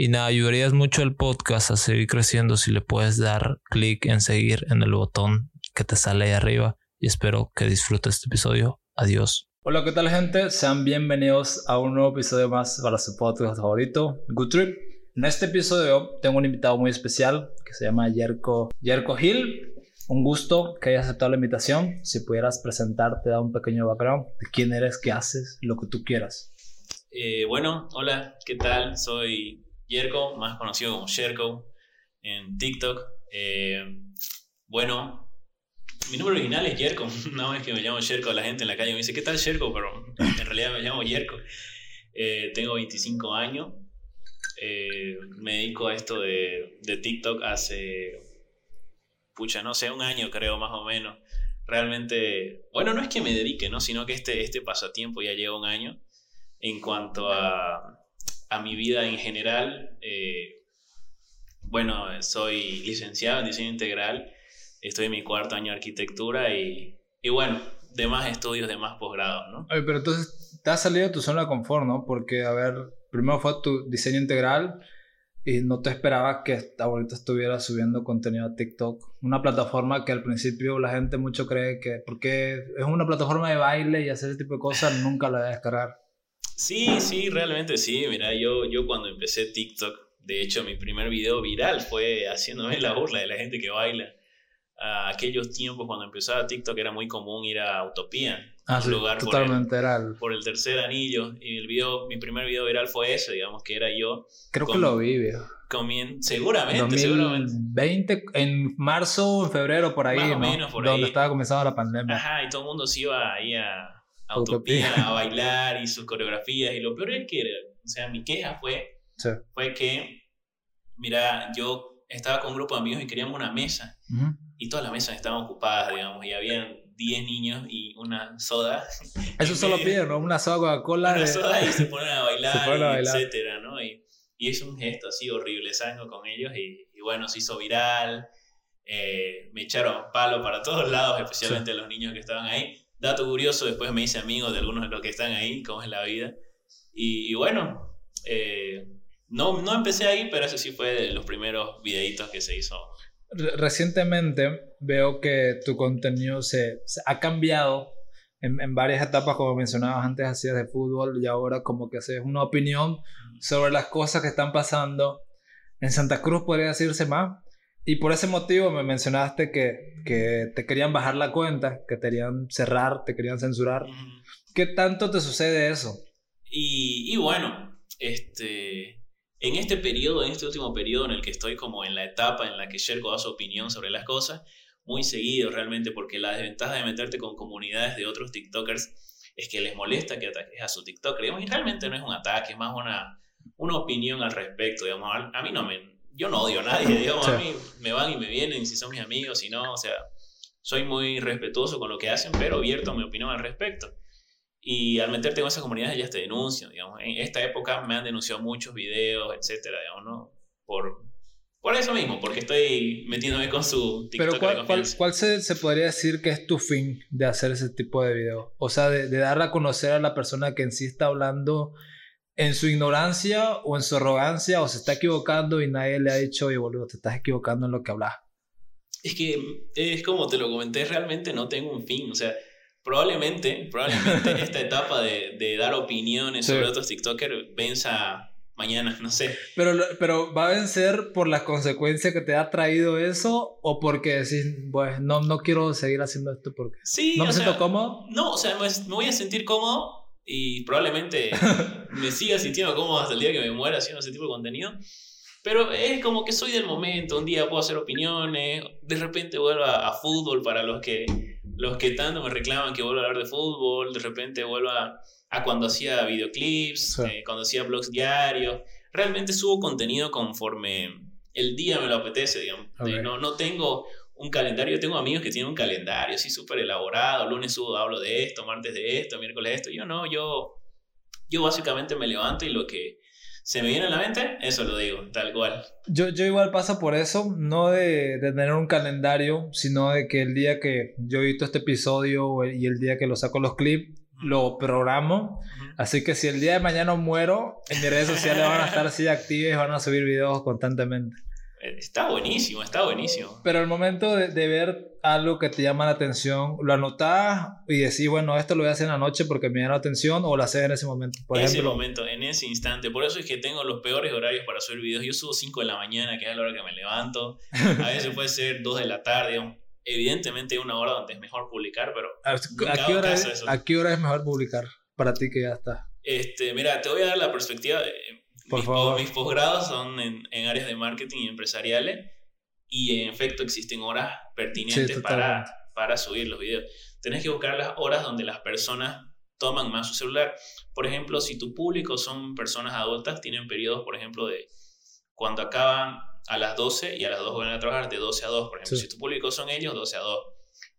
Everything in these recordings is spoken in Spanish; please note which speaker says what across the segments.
Speaker 1: y nada, ayudarías mucho el podcast a seguir creciendo si le puedes dar clic en seguir en el botón que te sale ahí arriba. Y espero que disfrutes este episodio. Adiós. Hola, ¿qué tal gente? Sean bienvenidos a un nuevo episodio más para su podcast favorito, Good Trip. En este episodio tengo un invitado muy especial que se llama Yerko, Yerko Hill. Un gusto que hayas aceptado la invitación. Si pudieras presentarte, dar un pequeño background de quién eres, qué haces, lo que tú quieras.
Speaker 2: Eh, bueno, hola, ¿qué tal? Soy Yerko, más conocido como Sherko en TikTok. Eh, bueno, mi nombre original es Yerko. Una vez que me llamo Sherko, la gente en la calle me dice, ¿qué tal Sherko? Pero en realidad me llamo Yerko. Eh, tengo 25 años. Eh, me dedico a esto de, de, TikTok hace, pucha, no sé, un año creo más o menos. Realmente, bueno, no es que me dedique, ¿no? sino que este, este pasatiempo ya lleva un año en cuanto a a mi vida en general, eh, bueno, soy licenciado en diseño integral, estoy en mi cuarto año de arquitectura y, y bueno, demás estudios, demás posgrados, ¿no?
Speaker 1: Oye, pero entonces te has salido de tu zona de confort, ¿no? Porque, a ver, primero fue tu diseño integral y no te esperaba que ahorita estuviera subiendo contenido a TikTok, una plataforma que al principio la gente mucho cree que, porque es una plataforma de baile y hacer ese tipo de cosas, nunca la voy a descargar.
Speaker 2: Sí, sí, realmente sí. Mira, yo, yo cuando empecé TikTok, de hecho mi primer video viral fue haciéndome la burla de la gente que baila. A aquellos tiempos cuando empezaba TikTok era muy común ir a Utopía,
Speaker 1: ah, un lugar totalmente
Speaker 2: por el, por el tercer anillo. Y el video, mi primer video viral fue ese, digamos, que era yo.
Speaker 1: Creo que lo vi, viejo.
Speaker 2: seguramente, 2020,
Speaker 1: seguramente. en marzo en febrero, por ahí, Más o menos por Donde estaba comenzando la pandemia.
Speaker 2: Ajá, y todo el mundo se iba ahí a a Utopía a bailar y sus coreografías. Y lo peor es que, o sea, mi queja fue, fue que, mira, yo estaba con un grupo de amigos y queríamos una mesa. Y todas las mesas estaban ocupadas, digamos, y habían 10 niños y una soda.
Speaker 1: Eso solo piden, ¿no? Una soda Coca-Cola.
Speaker 2: Una soda y se ponen a bailar, etcétera, ¿no? Y, y, es un gesto así horrible, salgo con ellos y, y bueno, se hizo viral. Eh, me echaron palo para todos lados, especialmente los niños que estaban ahí. Dato curioso, después me hice amigo de algunos de los que están ahí, cómo es la vida. Y, bueno, eh, no, no empecé ahí, pero ese sí fue de los primeros videitos que se hizo.
Speaker 1: Recientemente veo que tu contenido se, ha cambiado en, en, varias etapas, como mencionabas antes, hacías de fútbol y ahora como que haces una opinión sobre las cosas que están pasando. En Santa Cruz podría decirse más, y por ese motivo me mencionaste que, que, te querían bajar la cuenta, que te querían cerrar, te querían censurar. ¿Qué tanto te sucede eso?
Speaker 2: Y, y, bueno, este, en este periodo, en este último periodo en el que estoy como en la etapa en la que Sherko da su opinión sobre las cosas, muy seguido realmente, porque la desventaja de meterte con comunidades de otros TikTokers es que les molesta que ataques a su TikToker, digamos, y realmente no es un ataque, es más una, una opinión al respecto, digamos, a mí no me yo no odio a nadie, digamos, a mí me van y me vienen si son mis amigos, si no, o sea, soy muy respetuoso con lo que hacen, pero abierto mi opinión al respecto. Y al meterte en esas comunidades ya te denuncian, digamos. En esta época me han denunciado muchos videos, etcétera, digamos, ¿no? Por, por eso mismo, porque estoy metiéndome con su
Speaker 1: TikTok Pero ¿cuál, cuál, cuál se, se, podría decir que es tu fin de hacer ese tipo de videos? O sea, de, de dar a conocer a la persona que en sí está hablando en su ignorancia o en su arrogancia o se está equivocando y nadie le ha dicho, oye, boludo, te estás equivocando en lo que hablas.
Speaker 2: Es que es como te lo comenté, realmente no tengo un fin. O sea, probablemente, probablemente esta etapa de, de dar opiniones sobre otros TikTokers venza mañana, no sé.
Speaker 3: Pero, pero ¿va a vencer por las consecuencias que te ha traído eso o porque decís, pues no, no quiero seguir haciendo esto porque
Speaker 2: sí,
Speaker 3: no me siento cómodo?
Speaker 2: No, o sea, me, voy a sentir cómodo y probablemente me siga sintiendo cómodo hasta el día que me muera haciendo ese tipo de contenido. Pero es como que soy del momento, un día puedo hacer opiniones, de repente vuelvo a, fútbol para los que, los que tanto me reclaman que vuelva a hablar de fútbol, de repente vuelvo a a cuando hacía videoclips, eh, cuando hacía blogs diarios. Realmente subo contenido conforme el día me lo apetece, digamos. Eh, no, no tengo un calendario, tengo amigos que tienen un calendario así súper elaborado, lunes subo, hablo de esto, martes de esto, miércoles de esto. Yo no, yo, yo básicamente me levanto y lo que se me viene a la mente, eso lo digo, tal cual.
Speaker 3: Yo, yo igual pasa por eso, no de, de, tener un calendario, sino de que el día que yo edito este episodio y el día que lo saco los clips, lo programo. Así que si el día de mañana muero, en mis redes sociales van a estar así activas y van a subir videos constantemente.
Speaker 2: Eh, está buenísimo, está buenísimo.
Speaker 3: Pero el momento de, ver algo que te llama la atención, lo anotás y decís, bueno, esto lo voy a hacer en la noche porque me llama la atención o lo haces en ese momento.
Speaker 2: Por en ese momento, en ese instante. Por eso es que tengo los peores horarios para subir videos. Yo subo 5 de la mañana, que es la hora que me levanto. A veces puede ser 2 de la tarde, evidentemente hay una hora donde es mejor publicar, pero
Speaker 3: ¿A, qué hora es, ¿a qué hora es mejor publicar para ti que ya está?
Speaker 2: Este, mira, te voy a dar la perspectiva.
Speaker 3: Por
Speaker 2: mis,
Speaker 3: favor.
Speaker 2: mis posgrados son en, en, áreas de marketing y empresariales y en efecto existen horas pertinentes para, para subir los videos. Tenés que buscar las horas donde las personas toman más su celular. Por ejemplo, si tu público son personas adultas, tienen periodos, por ejemplo, de cuando acaban a las 12 y a las 2 vuelven a trabajar de 12 a 2, por ejemplo. Si tu público son ellos, 12 a 2.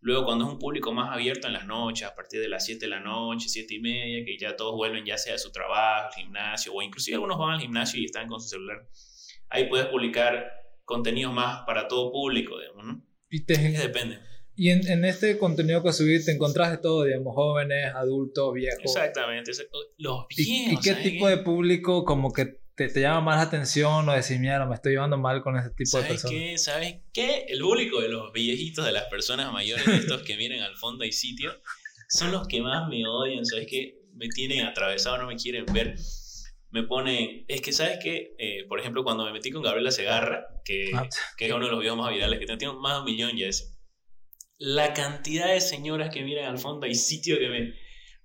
Speaker 2: Luego, cuando es un público más abierto en las noches, a partir de las 7 de la noche, 7 y media, que ya todos vuelven ya sea a su trabajo, gimnasio, o inclusive algunos van al gimnasio y están con su celular. Ahí puedes publicar contenidos más para todo público, digamos, ¿no?
Speaker 3: Y te...
Speaker 2: depende.
Speaker 3: Y en, en, este contenido que subís te encontrás de todo, digamos, jóvenes, adultos, viejos.
Speaker 2: Exactamente. Los viejos.
Speaker 3: ¿Y, y qué tipo de público como que te, llama más la atención o decís, mira, me estoy llevando mal con ese tipo de personas.
Speaker 2: Qué? ¿Sabes qué? El público de los viejitos, de las personas mayores, estos que miren al fondo y sitio, son los que más me odian, ¿sabes qué? Me tienen atravesado, no me quieren ver. Me ponen, es que, ¿sabes qué? Eh, por ejemplo, cuando me metí con Gabriela Segarra, que, ah, que es uno de los videos más virales, que tiene más de un millón ya ese. La cantidad de señoras que miran al fondo y sitio que me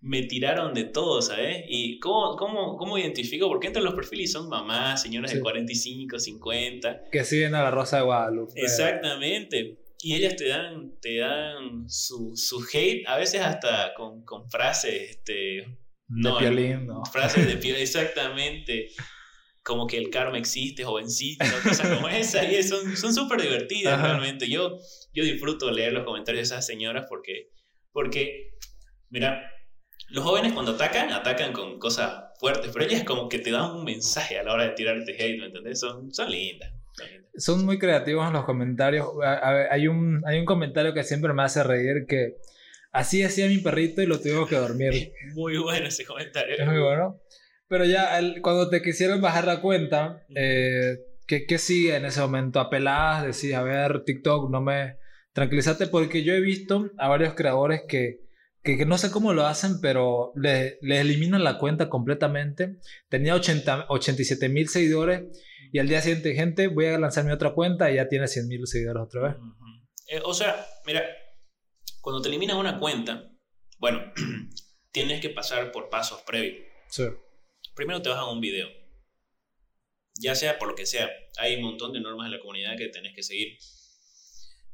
Speaker 2: me tiraron de todo, ¿sabes? ¿Y cómo, cómo, cómo identifico? Porque entre los perfiles son mamás, señoras de 45, 50.
Speaker 3: Que siguen a la Rosa de Guadalupe.
Speaker 2: Exactamente. Y ellas te dan, te dan su, su hate, a veces hasta con, con frases, este...
Speaker 3: No, de piolín, no.
Speaker 2: Frases de piolín, exactamente. Como que el karma existe, jovencito, cosas como esa. Y son súper divertidas realmente. Yo, yo disfruto leer los comentarios de esas señoras porque, porque mira, los jóvenes cuando atacan, atacan con cosas fuertes, pero ellas como que te dan un mensaje a la hora de tirarte hate, ¿me entendés? Son, son lindas.
Speaker 3: Son muy creativos en los comentarios. hay, un, hay un comentario que siempre me hace reír que así hacía mi perrito y lo tuvimos que dormir.
Speaker 2: muy bueno ese comentario.
Speaker 3: Es muy bueno. Pero ya cuando te quisieron bajar la cuenta, eh, ¿qué, ¿qué, sigue en ese momento? Apeladas, decís, a ver, TikTok, no me... Tranquilízate porque yo he visto a varios creadores que que, no sé cómo lo hacen, pero le, le eliminan la cuenta completamente. Tenía 80, 87 mil seguidores y al día siguiente, gente, voy a lanzar mi otra cuenta y ya tiene 100 mil seguidores otra vez.
Speaker 2: Eh, o sea, mira, cuando te eliminas una cuenta, bueno, tienes que pasar por pasos previos.
Speaker 3: Sí.
Speaker 2: Primero te bajan un video. Ya sea por lo que sea, hay un montón de normas en la comunidad que tenés que seguir.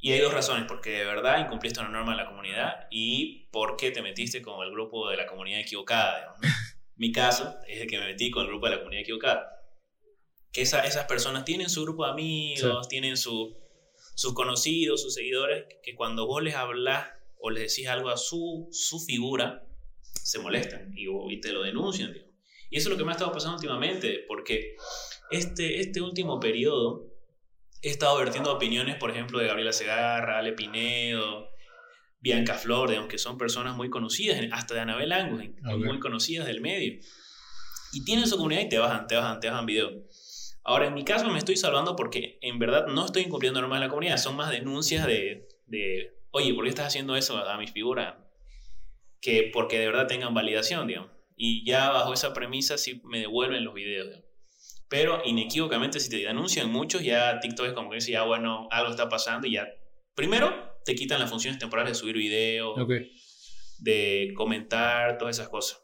Speaker 2: Y hay dos razones, porque de verdad incumpliste una norma de la comunidad y porque te metiste con el grupo de la comunidad equivocada. Mi caso es el que me metí con el grupo de la comunidad equivocada. Que esa, esas personas tienen su grupo de amigos, tienen su, sus conocidos, sus seguidores, que cuando vos les hablas o les decís algo a su, su figura, se molestan y, y te lo denuncian. Y eso es lo que me ha estado pasando últimamente, porque este, este último periodo he estado vertiendo opiniones, por ejemplo, de Gabriela Segarra, Ale Pinedo, Bianca Flor, aunque son personas muy conocidas, hasta de Anabel Angus, muy conocidas del medio. Y tienen su comunidad y te bajan, te bajan, te bajan video. Ahora, en mi caso me estoy salvando porque en verdad no estoy incumpliendo normas de la comunidad, son más denuncias de, de oye, ¿por qué estás haciendo eso a mis figuras? Que porque de verdad tengan validación, digamos. Y ya bajo esa premisa sí me devuelven los videos, digamos. Pero inequívocamente, si te denuncian muchos, ya TikTok es como que dice, ya bueno, algo está pasando y ya. Primero, te quitan las funciones temporales de subir videos, de comentar, todas esas cosas.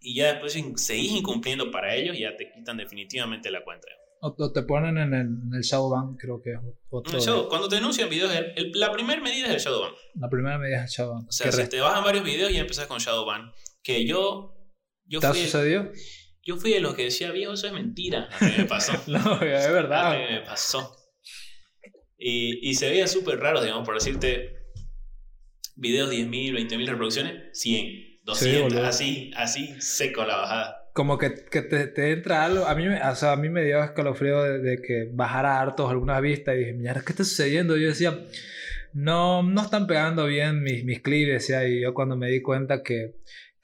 Speaker 2: Y ya después seguís incumpliendo para ellos, ya te quitan definitivamente la cuenta.
Speaker 3: O, te ponen en el, en el Shadowban, creo que es
Speaker 2: otro. cuando te denuncian videos, la primera medida es el Shadowban.
Speaker 3: La primera medida es el Shadowban.
Speaker 2: O sea, si te bajan varios videos, ya empezás con Shadowban. Que yo. yo
Speaker 3: ¿Te ha sucedido?
Speaker 2: Yo fui de los que decía, viejo, eso es mentira. A mí me pasó.
Speaker 3: no, es verdad.
Speaker 2: A mí me pasó. Y, y se veía súper raro, digamos, por decirte, videos 10.000, 20.000 reproducciones, 100, 200, así, así seco la bajada.
Speaker 3: Como que, que te, te, entra algo, a mí, o sea, a mí me dio escalofrío de, de que bajara hartos algunas vistas y dije, mira, ¿qué está sucediendo? Yo decía, no, no están pegando bien mis, mis clips, decía, y yo cuando me di cuenta que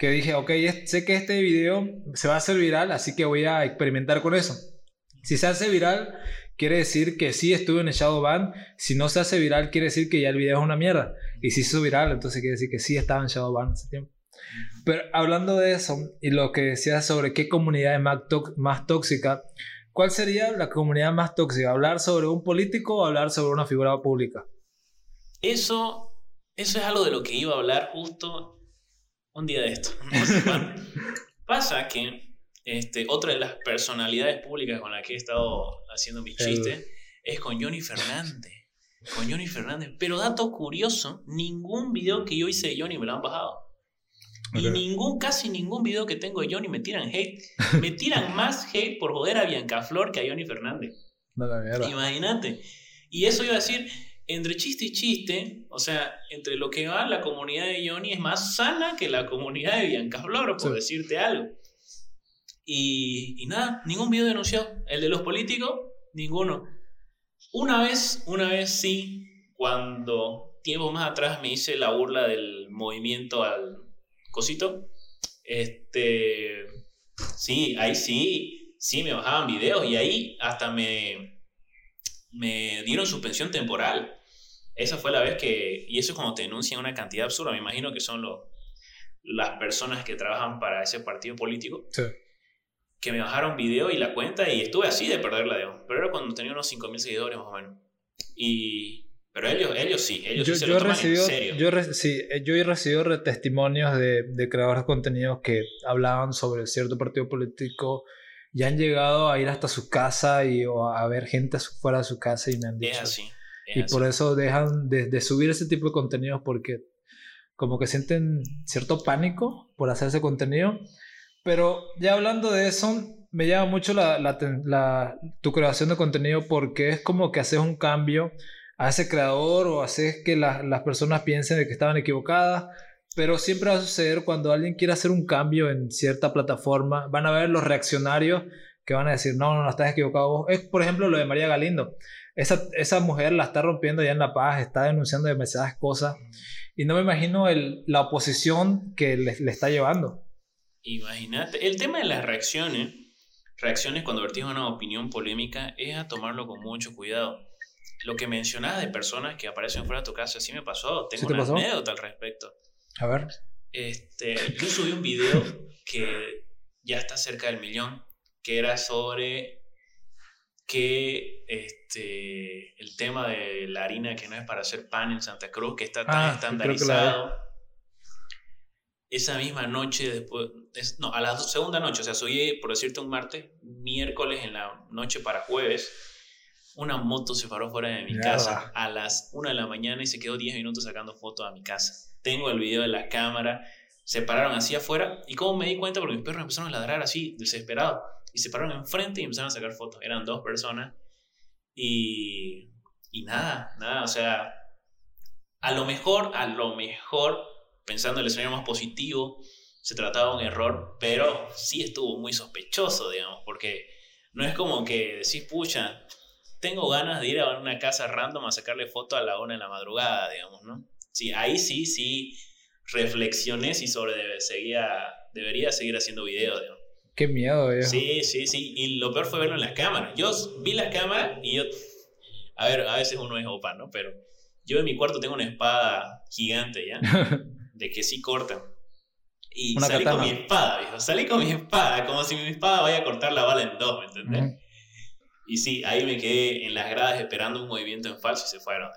Speaker 3: que dije, ok, sé que este video se va a hacer viral, así que voy a experimentar con eso. Si se hace viral, quiere decir que sí estuve en el Shadowban. Si no se hace viral, quiere decir que ya el video es una mierda. Y si se hizo viral, entonces quiere decir que sí estaba en Shadowban ese tiempo. Pero hablando de eso y lo que decías sobre qué comunidad es más, más tóxica, ¿cuál sería la comunidad más tóxica? ¿Hablar sobre un político o hablar sobre una figura pública?
Speaker 2: Eso, eso es algo de lo que iba a hablar justo un día de esto. Pasa que este, otra de las personalidades públicas con las que he estado haciendo mi chiste es con Johnny Fernández. Con Johnny Fernández. Pero dato curioso, ningún video que yo hice de Johnny me lo han bajado. Y ningún, casi ningún video que tengo de Johnny me tiran hate. Me tiran más hate por joder a Bianca Flor que a Johnny Fernández. Imagínate. Y eso iba a decir, entre chiste y chiste, o sea, entre lo que va la comunidad de Johnny es más sana que la comunidad de Bianca Flor, por decirte algo. Y, y, nada, ningún video denunciado. El de los políticos, ninguno. Una vez, una vez sí, cuando tiempo más atrás me hice la burla del movimiento al cosito, este, sí, ahí sí, sí me bajaban videos y ahí hasta me, me dieron suspensión temporal. Esa fue la vez que, y eso es cuando te denuncian una cantidad absurda, me imagino que son los, las personas que trabajan para ese partido político, sí. que me bajaron video y la cuenta y estuve así de perderla, digamos. Pero era cuando tenía unos 5.000 seguidores más o menos. Y, pero ellos, ellos sí, ellos sí se lo toman en serio.
Speaker 3: Yo, sí, yo he recibido testimonios de, de creadores de contenidos que hablaban sobre cierto partido político y han llegado a ir hasta su casa y o a ver gente fuera de su casa y me han dicho.
Speaker 2: Es así.
Speaker 3: Y por eso dejan de, subir ese tipo de contenidos porque como que sienten cierto pánico por hacer ese contenido. Pero ya hablando de eso, me llama mucho la, la, tu creación de contenido porque es como que haces un cambio a ese creador o haces que las personas piensen de que estaban equivocadas pero siempre va a suceder cuando alguien quiere hacer un cambio en cierta plataforma, van a ver los reaccionarios que van a decir, no, no, no, estás equivocado Es, por ejemplo, lo de María Galindo. Esa, esa mujer la está rompiendo ya en La Paz, está denunciando demasiadas cosas. Y no me imagino el, la oposición que le, le está llevando.
Speaker 2: Imagínate. El tema de las reacciones, reacciones cuando vertimos una opinión polémica, es a tomarlo con mucho cuidado. Lo que mencionabas de personas que aparecen fuera de tu casa, sí me pasó. Tengo una anécdota al respecto.
Speaker 3: A ver.
Speaker 2: Este, yo subí un video que ya está cerca del millón, que era sobre que este, el tema de la harina que no es para hacer pan en Santa Cruz, que está tan ah, estandarizado. Esa misma noche, después, no, a la segunda noche, o sea, subí, por decirte, un martes, miércoles en la noche para jueves, una moto se paró fuera de mi casa a las 1 de la mañana y se quedó 10 minutos sacando fotos a mi casa. Tengo el video de la cámara, se pararon así afuera y como me di cuenta porque mis perros empezaron a ladrar así, desesperados, y se pararon enfrente y empezaron a sacar fotos, eran dos personas y, y nada, nada, o sea, a lo mejor, a lo mejor, pensando en el escenario más positivo, se trataba de un error, pero sí estuvo muy sospechoso, digamos, porque no es como que decís, pucha, tengo ganas de ir a una casa random a sacarle foto a la una de la madrugada, digamos, ¿no? Sí, ahí sí, sí reflexioné si sobre debe, seguía, debería seguir haciendo videos.
Speaker 3: Qué miedo, viejo.
Speaker 2: Sí, sí, sí. Y lo peor fue verlo en las cámaras. Yo vi las cámaras y yo. A ver, a veces uno es opa, ¿no? Pero yo en mi cuarto tengo una espada gigante, ¿ya? De que sí corta. Y
Speaker 3: Una
Speaker 2: salí con
Speaker 3: katana.
Speaker 2: mi espada, viejo. Salí con mi espada, como si mi espada vaya a cortar la bala en dos, ¿me entendés? Y sí, ahí me quedé en las gradas esperando un movimiento en falso y se fueron.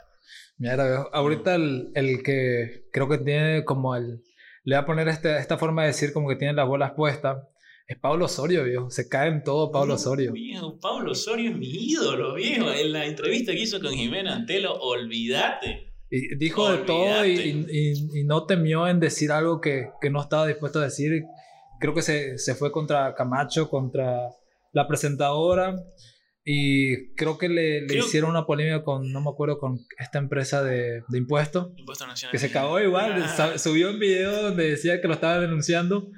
Speaker 3: Mira, viejo, ahorita el, el que creo que tiene como el... Le voy a poner este, esta forma de decir como que tiene las bolas puestas. Es Pablo Osorio, viejo. Se cae en todo Pablo
Speaker 2: No,
Speaker 3: Osorio.
Speaker 2: Viejo, Pablo Osorio es mi ídolo, viejo. En la entrevista que hizo con Jimena Antelo, olvídate.
Speaker 3: Y dijo de todo y, y- y- no temió en decir algo que, que no estaba dispuesto a decir. Creo que se, se fue contra Camacho, contra la presentadora. Y creo que le, le
Speaker 2: Creo-
Speaker 3: hicieron una polémica con, no me acuerdo, con esta empresa de, de impuestos.
Speaker 2: Impuesto Nacional.
Speaker 3: Que se cagó igual.
Speaker 2: Ah,
Speaker 3: Subió un video donde decía que lo estaba denunciando.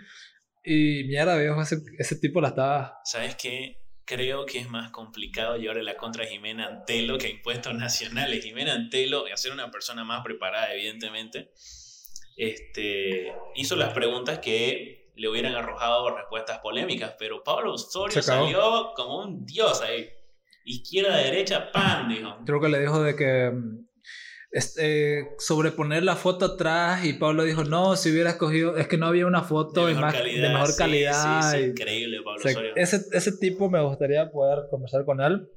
Speaker 3: Y mierda, viejo, ese, ese tipo la estaba.
Speaker 2: ¿Sabes qué? Creo que es más complicado llevarle la contra a Jimena Antelo que a impuestos nacionales. Jimena Antelo, a ser una persona más preparada, evidentemente, este, hizo las preguntas que le hubieran arrojado respuestas polémicas, pero Pablo Osorio salió como un dios ahí. Izquierda, derecha, pan, dijo.
Speaker 3: Creo que le dijo de que. Este, sobreponer la foto atrás y Pablo dijo no si hubiera escogido es que no había una foto de, más, de mejor
Speaker 2: sí,
Speaker 3: calidad
Speaker 2: sí, sí,
Speaker 3: y-
Speaker 2: increíble, Pablo
Speaker 3: o sea, ese, ese tipo me gustaría poder conversar con él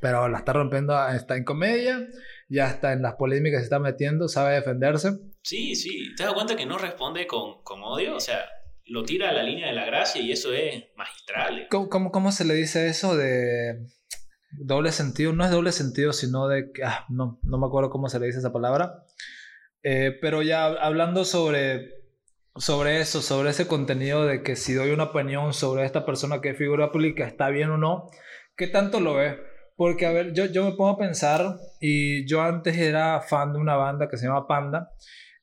Speaker 3: pero la está rompiendo está en comedia ya está en las polémicas se está metiendo sabe defenderse
Speaker 2: Sí, sí. ¿Te das cuenta que no responde con, con odio? O sea, lo tira a la línea de la gracia y eso es magistral.
Speaker 3: ¿Cómo, cómo, cómo se le dice eso de doble sentido? No es doble sentido, sino de que... ah, no, no me acuerdo cómo se le dice esa palabra. Eh, pero ya hablando sobre, sobre eso, sobre ese contenido de que si doy una opinión sobre esta persona que es figura pública, está bien o no, ¿qué tanto lo ves? Porque, a ver, yo, yo me pongo a pensar y yo antes era fan de una banda que se llama Panda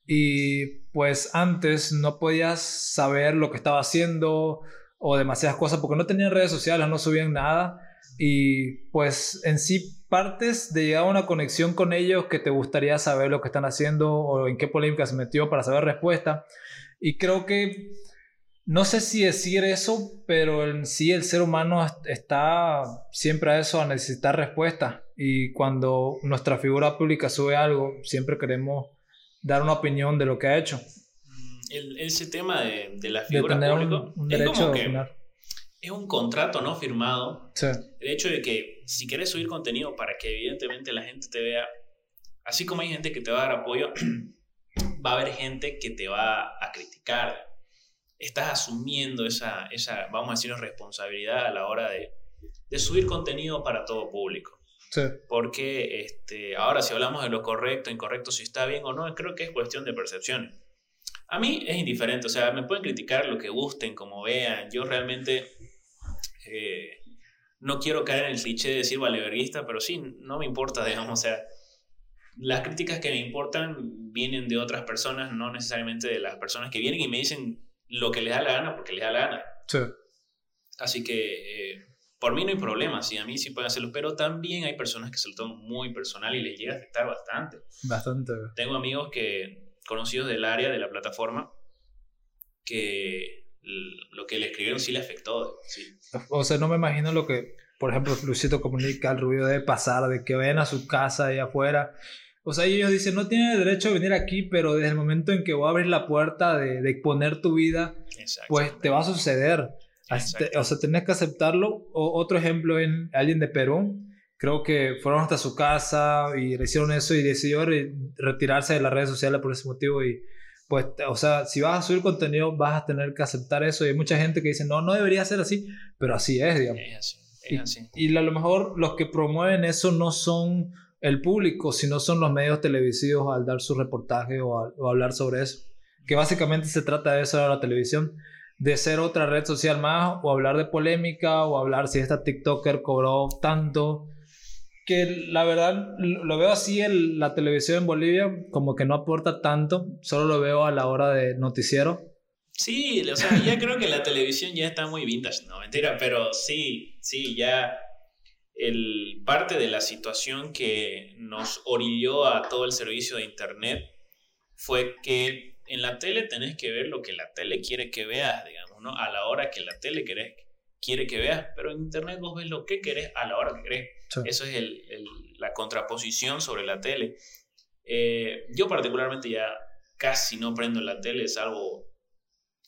Speaker 3: y pues antes no podías saber lo que estaba haciendo o demasiadas cosas porque no tenían redes sociales, no subían nada y pues en sí partes de llegar a una conexión con ellos que te gustaría saber lo que están haciendo o en qué polémica se metió para saber respuesta y creo que no sé si decir eso, pero en sí el ser humano est- está siempre a eso, a necesitar respuesta. Y cuando nuestra figura pública sube algo, siempre queremos dar una opinión de lo que ha hecho.
Speaker 2: Mm, El, ese tema de, de la
Speaker 3: De
Speaker 2: figura
Speaker 3: tener un,
Speaker 2: pública
Speaker 3: un
Speaker 2: es
Speaker 3: derecho
Speaker 2: como
Speaker 3: a
Speaker 2: que. Es un contrato no firmado.
Speaker 3: Sí,
Speaker 2: El hecho de que si quieres subir contenido para que evidentemente la gente te vea, así como hay gente que te va a dar apoyo, va a haber gente que te va a criticar. Estás asumiendo esa, esa vamos a decir, responsabilidad a la hora de, de subir contenido para todo público.
Speaker 3: sí.
Speaker 2: Porque este, ahora si hablamos de lo correcto, incorrecto, si está bien o no, creo que es cuestión de percepción. A mí es indiferente, o sea, me pueden criticar lo que gusten, como vean. Yo realmente eh, no quiero caer en el cliché de decir valeverguista, pero sí, no me importa, digamos, o sea, las críticas que me importan vienen de otras personas, no necesariamente de las personas que vienen y me dicen lo que les da la gana porque les da la gana.
Speaker 3: sí.
Speaker 2: Así que eh, por mí no hay problema, sí, a mí sí pueden hacerlo, pero también hay personas que se lo toman muy personal y les llega a afectar bastante.
Speaker 3: Bastante.
Speaker 2: Tengo amigos que, conocidos del área, de la plataforma, que lo que le escribieron sí le afectó. Sí.
Speaker 3: O sea, no me imagino lo que, por ejemplo, Luisito Comunica, el Rubio debe pasar, de que vayan a su casa ahí afuera. O sea, ellos dicen, no tienen el derecho de venir aquí, pero desde el momento en que voy a abrir la puerta de, de exponer tu vida, pues te va a suceder. O sea, tenés que aceptarlo. O, otro ejemplo en alguien de Perú, creo que fueron hasta su casa y le hicieron eso y decidió re- retirarse de las redes sociales por ese motivo y pues, o sea, si vas a subir contenido vas a tener que aceptar eso y hay mucha gente que dice, no, no debería ser así, pero así es, digamos.
Speaker 2: Es así,
Speaker 3: Y,
Speaker 2: es así.
Speaker 3: y a lo mejor los que promueven eso no son el público, sino son los medios televisivos al dar su reportaje o, a- o hablar sobre eso. Que básicamente se trata de eso de la televisión, de ser otra red social más o hablar de polémica o hablar si esta TikToker cobró tanto. Que la verdad lo veo así en la televisión en Bolivia, como que no aporta tanto, solo lo veo a la hora de noticiero.
Speaker 2: Sí, o sea, ya creo que la televisión ya está muy vintage, no, mentira, pero sí, sí, ya el parte de la situación que nos orilló a todo el servicio de internet fue que en la tele tenés que ver lo que la tele quiere que veas, digamos. ¿no? A la hora que la tele querés, quiere que veas, pero en internet vos ves lo que querés a la hora que querés. Eso es el, la contraposición sobre la tele. Eh, yo particularmente ya casi no prendo la tele, salvo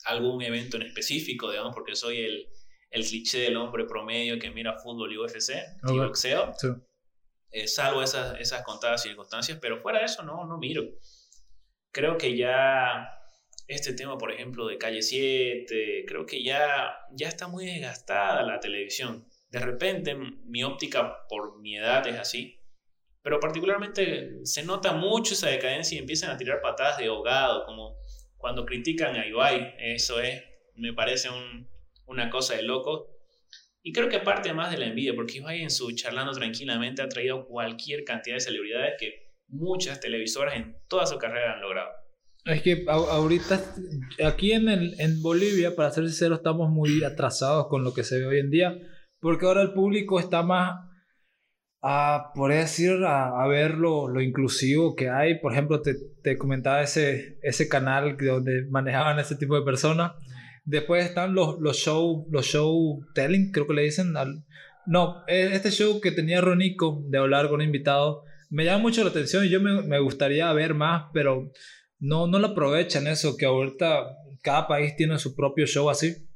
Speaker 2: algún evento en específico, digamos, porque soy el, el cliché del hombre promedio que mira fútbol y UFC y boxeo. Eh, salvo esas, esas contadas circunstancias, pero fuera de eso no, no miro. Creo que ya este tema, por ejemplo, de Calle 7, creo que ya, ya está muy desgastada la televisión. De repente, mi óptica por mi edad es así, pero particularmente se nota mucho esa decadencia y empiezan a tirar patadas de ahogado, como cuando critican a Ibai, eso es, me parece una cosa de loco. Y creo que parte más de la envidia, porque Ibai en su charlando tranquilamente ha traído cualquier cantidad de celebridades que muchas televisoras en toda su carrera han logrado.
Speaker 3: Es que ahorita, aquí en, en Bolivia, para ser sincero, estamos muy atrasados con lo que se ve hoy en día, porque ahora el público está más a, por decir, a, ver lo, lo, inclusivo que hay. Por ejemplo, te, te, comentaba ese, ese canal donde manejaban ese tipo de personas. Después están los, los show, los show telling, creo que le dicen. Al, no, e, este show que tenía Ronico de hablar con invitados me llama mucho la atención y yo me, me gustaría ver más, pero no, no lo aprovechan eso, que ahorita cada país tiene su propio show así.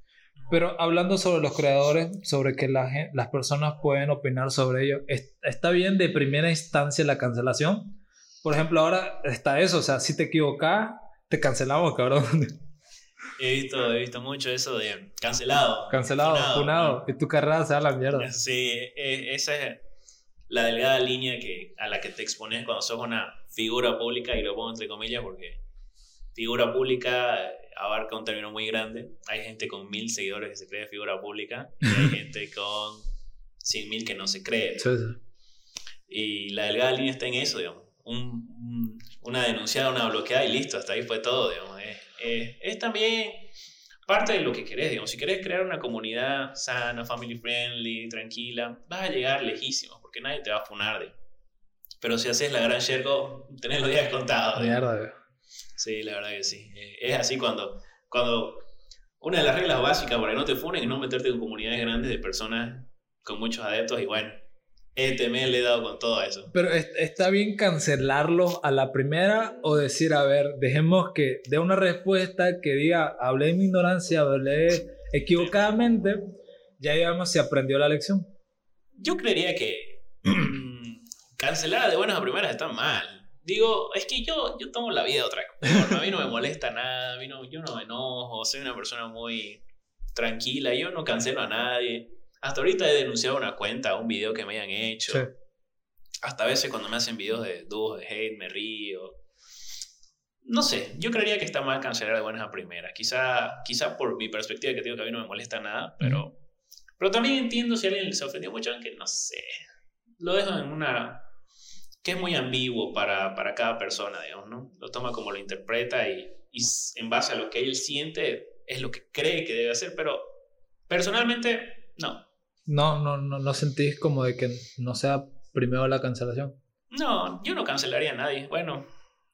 Speaker 3: Pero hablando sobre los creadores, sobre que la, las personas pueden opinar sobre ello, ¿está bien de primera instancia la cancelación? Por ejemplo, ahora está eso, o sea, si te equivocas, te cancelamos, cabrón.
Speaker 2: He visto, he visto mucho eso de cancelado.
Speaker 3: Cancelado, funado, y tu carrera se da la mierda.
Speaker 2: Sí, e, esa es la delgada línea que, a la que te expones cuando sos una figura pública, y lo pongo entre comillas porque figura pública abarca un término muy grande. Hay gente con mil seguidores que se cree figura pública y hay gente con cien mil que no se cree. Y la delgada línea está en eso, digamos. una denunciada, una bloqueada y listo, hasta ahí fue todo, digamos. es también parte de lo que querés, digamos. Si querés crear una comunidad sana, family friendly, tranquila, vas a llegar lejísimo, porque nadie te va a funar, Pero si haces la gran Shergo, tenés los días contados. Mierda, Sí, la verdad que sí. Eh, es así cuando, cuando una de las reglas básicas para que no te funen es no meterte en comunidades grandes de personas con muchos adeptos y bueno, este mes le he dado con todo eso.
Speaker 3: Pero está bien cancelarlo a la primera o decir, a ver, dejemos que dé una respuesta que diga, hablé de mi ignorancia, hablé equivocadamente, ya digamos se aprendió la lección.
Speaker 2: Yo creería que cancelar de buenas a primeras está mal digo, es que yo, yo tomo la vida de otra cosa. A mí no me molesta nada, a no, yo no me enojo, soy una persona muy tranquila, yo no cancelo a nadie. Hasta ahorita he denunciado una cuenta, un video que me hayan hecho. Hasta a veces cuando me hacen videos de dúos de hate me río. No sé, yo creería que está mal cancelar de buenas a primeras. Quizá, quizá por mi perspectiva que digo que a mí no me molesta nada, pero, pero también entiendo si alguien se ofendió mucho, aunque no sé. Lo dejo en una que es muy ambiguo para, para cada persona, digamos, ¿no? Lo toma como lo interpreta y, y, en base a lo que él siente es lo que cree que debe hacer, pero personalmente no.
Speaker 3: No, no, no, no sentís como de que no sea primero la cancelación.
Speaker 2: No, yo no cancelaría a nadie. Bueno.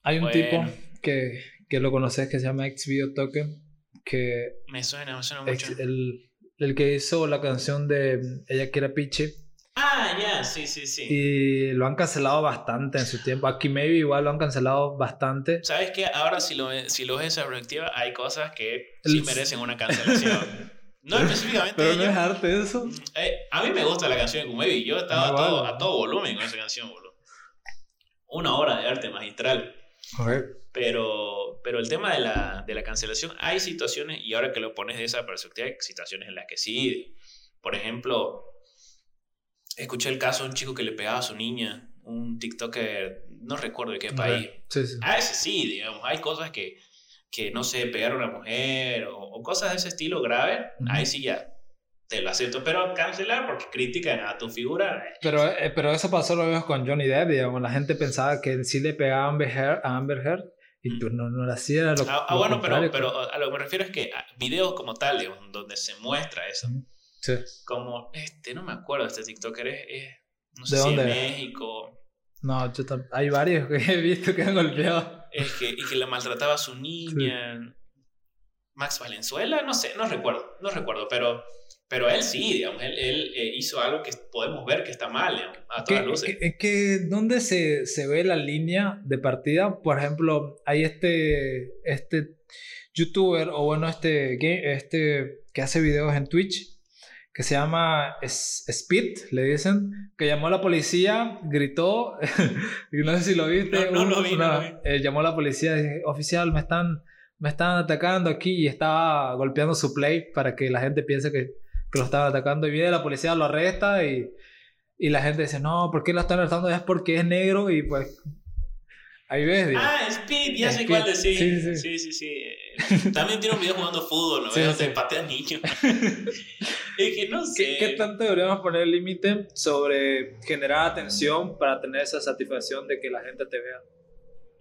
Speaker 3: Hay un tipo que, que, lo conoces que se llama Ex Video Token, que...
Speaker 2: Me suena, me suena mucho.
Speaker 3: El, el que hizo la canción de Ella que era Piche
Speaker 2: Ah, ya, sí, sí, sí.
Speaker 3: Y lo han cancelado bastante en su tiempo. Aquí maybe igual lo han cancelado bastante.
Speaker 2: ¿Sabes qué? Ahora si lo, si lo ves esa perspectiva, hay cosas que sí merecen una cancelación. no específicamente
Speaker 3: Pero no es arte eso. Mm,
Speaker 2: eh, a mí me gusta la canción de Kumebi. Yo estaba a, todo, a todo volumen con esa canción, boludo. Una hora de arte magistral. Pero, pero el tema de la, de la cancelación, hay situaciones, y ahora que lo pones de esa perspectiva, hay situaciones en las que sí. Por ejemplo, escuché el caso de un chico que le pegaba a su niña, un TikToker, no recuerdo de qué país. Sí, sí. A ese sí, digamos, hay cosas que, que no sé, pegar a una mujer o, cosas de ese estilo grave, ahí sí ya te lo acepto, pero cancelar porque critican a tu figura.
Speaker 3: Pero, eh, pero eso pasó lo mismo con Johnny Depp, digamos, la gente pensaba que sí le pegaba a Amber Heard, a Amber Heard y pues no, no lo hacía. Lo,
Speaker 2: ah, ah bueno, pero, pero a lo que me refiero es que videos como tal, digamos, donde se muestra eso. Sí. Como, este, no me acuerdo este TikToker, es, no sé ¿De si dónde? México.
Speaker 3: No, yo hay varios que he visto que han golpeado.
Speaker 2: Es que, y que la maltrataba a su niña. Max Valenzuela, no sé, no recuerdo, no recuerdo, pero, pero él sí, digamos, él, él eh, hizo algo que podemos ver que está mal, digamos, a todas luces.
Speaker 3: Es que, ¿dónde se, se, ve la línea de partida? Por ejemplo, hay este, este youtuber, o bueno, este, este que hace videos en Twitch, que se llama Speed, le dicen, que llamó a la policía, gritó, no sé si lo viste,
Speaker 2: no, lo vi,
Speaker 3: eh, llamó a la policía oficial, me están, me están atacando aquí y estaba golpeando su play para que la gente piense que, que lo estaban atacando y viene la policía, lo arresta y, y la gente dice, no, ¿por qué lo están arrestando? Es porque es negro y pues Ahí ves,
Speaker 2: Ah, Speed, ya sé cuál decir. Sí sí sí. sí, sí, También tiene un video jugando fútbol, ¿no? Sí, Te patea niños. es que no sé.
Speaker 3: ¿Qué, tanto deberíamos poner el límite sobre generar atención para tener esa satisfacción de que la gente te vea?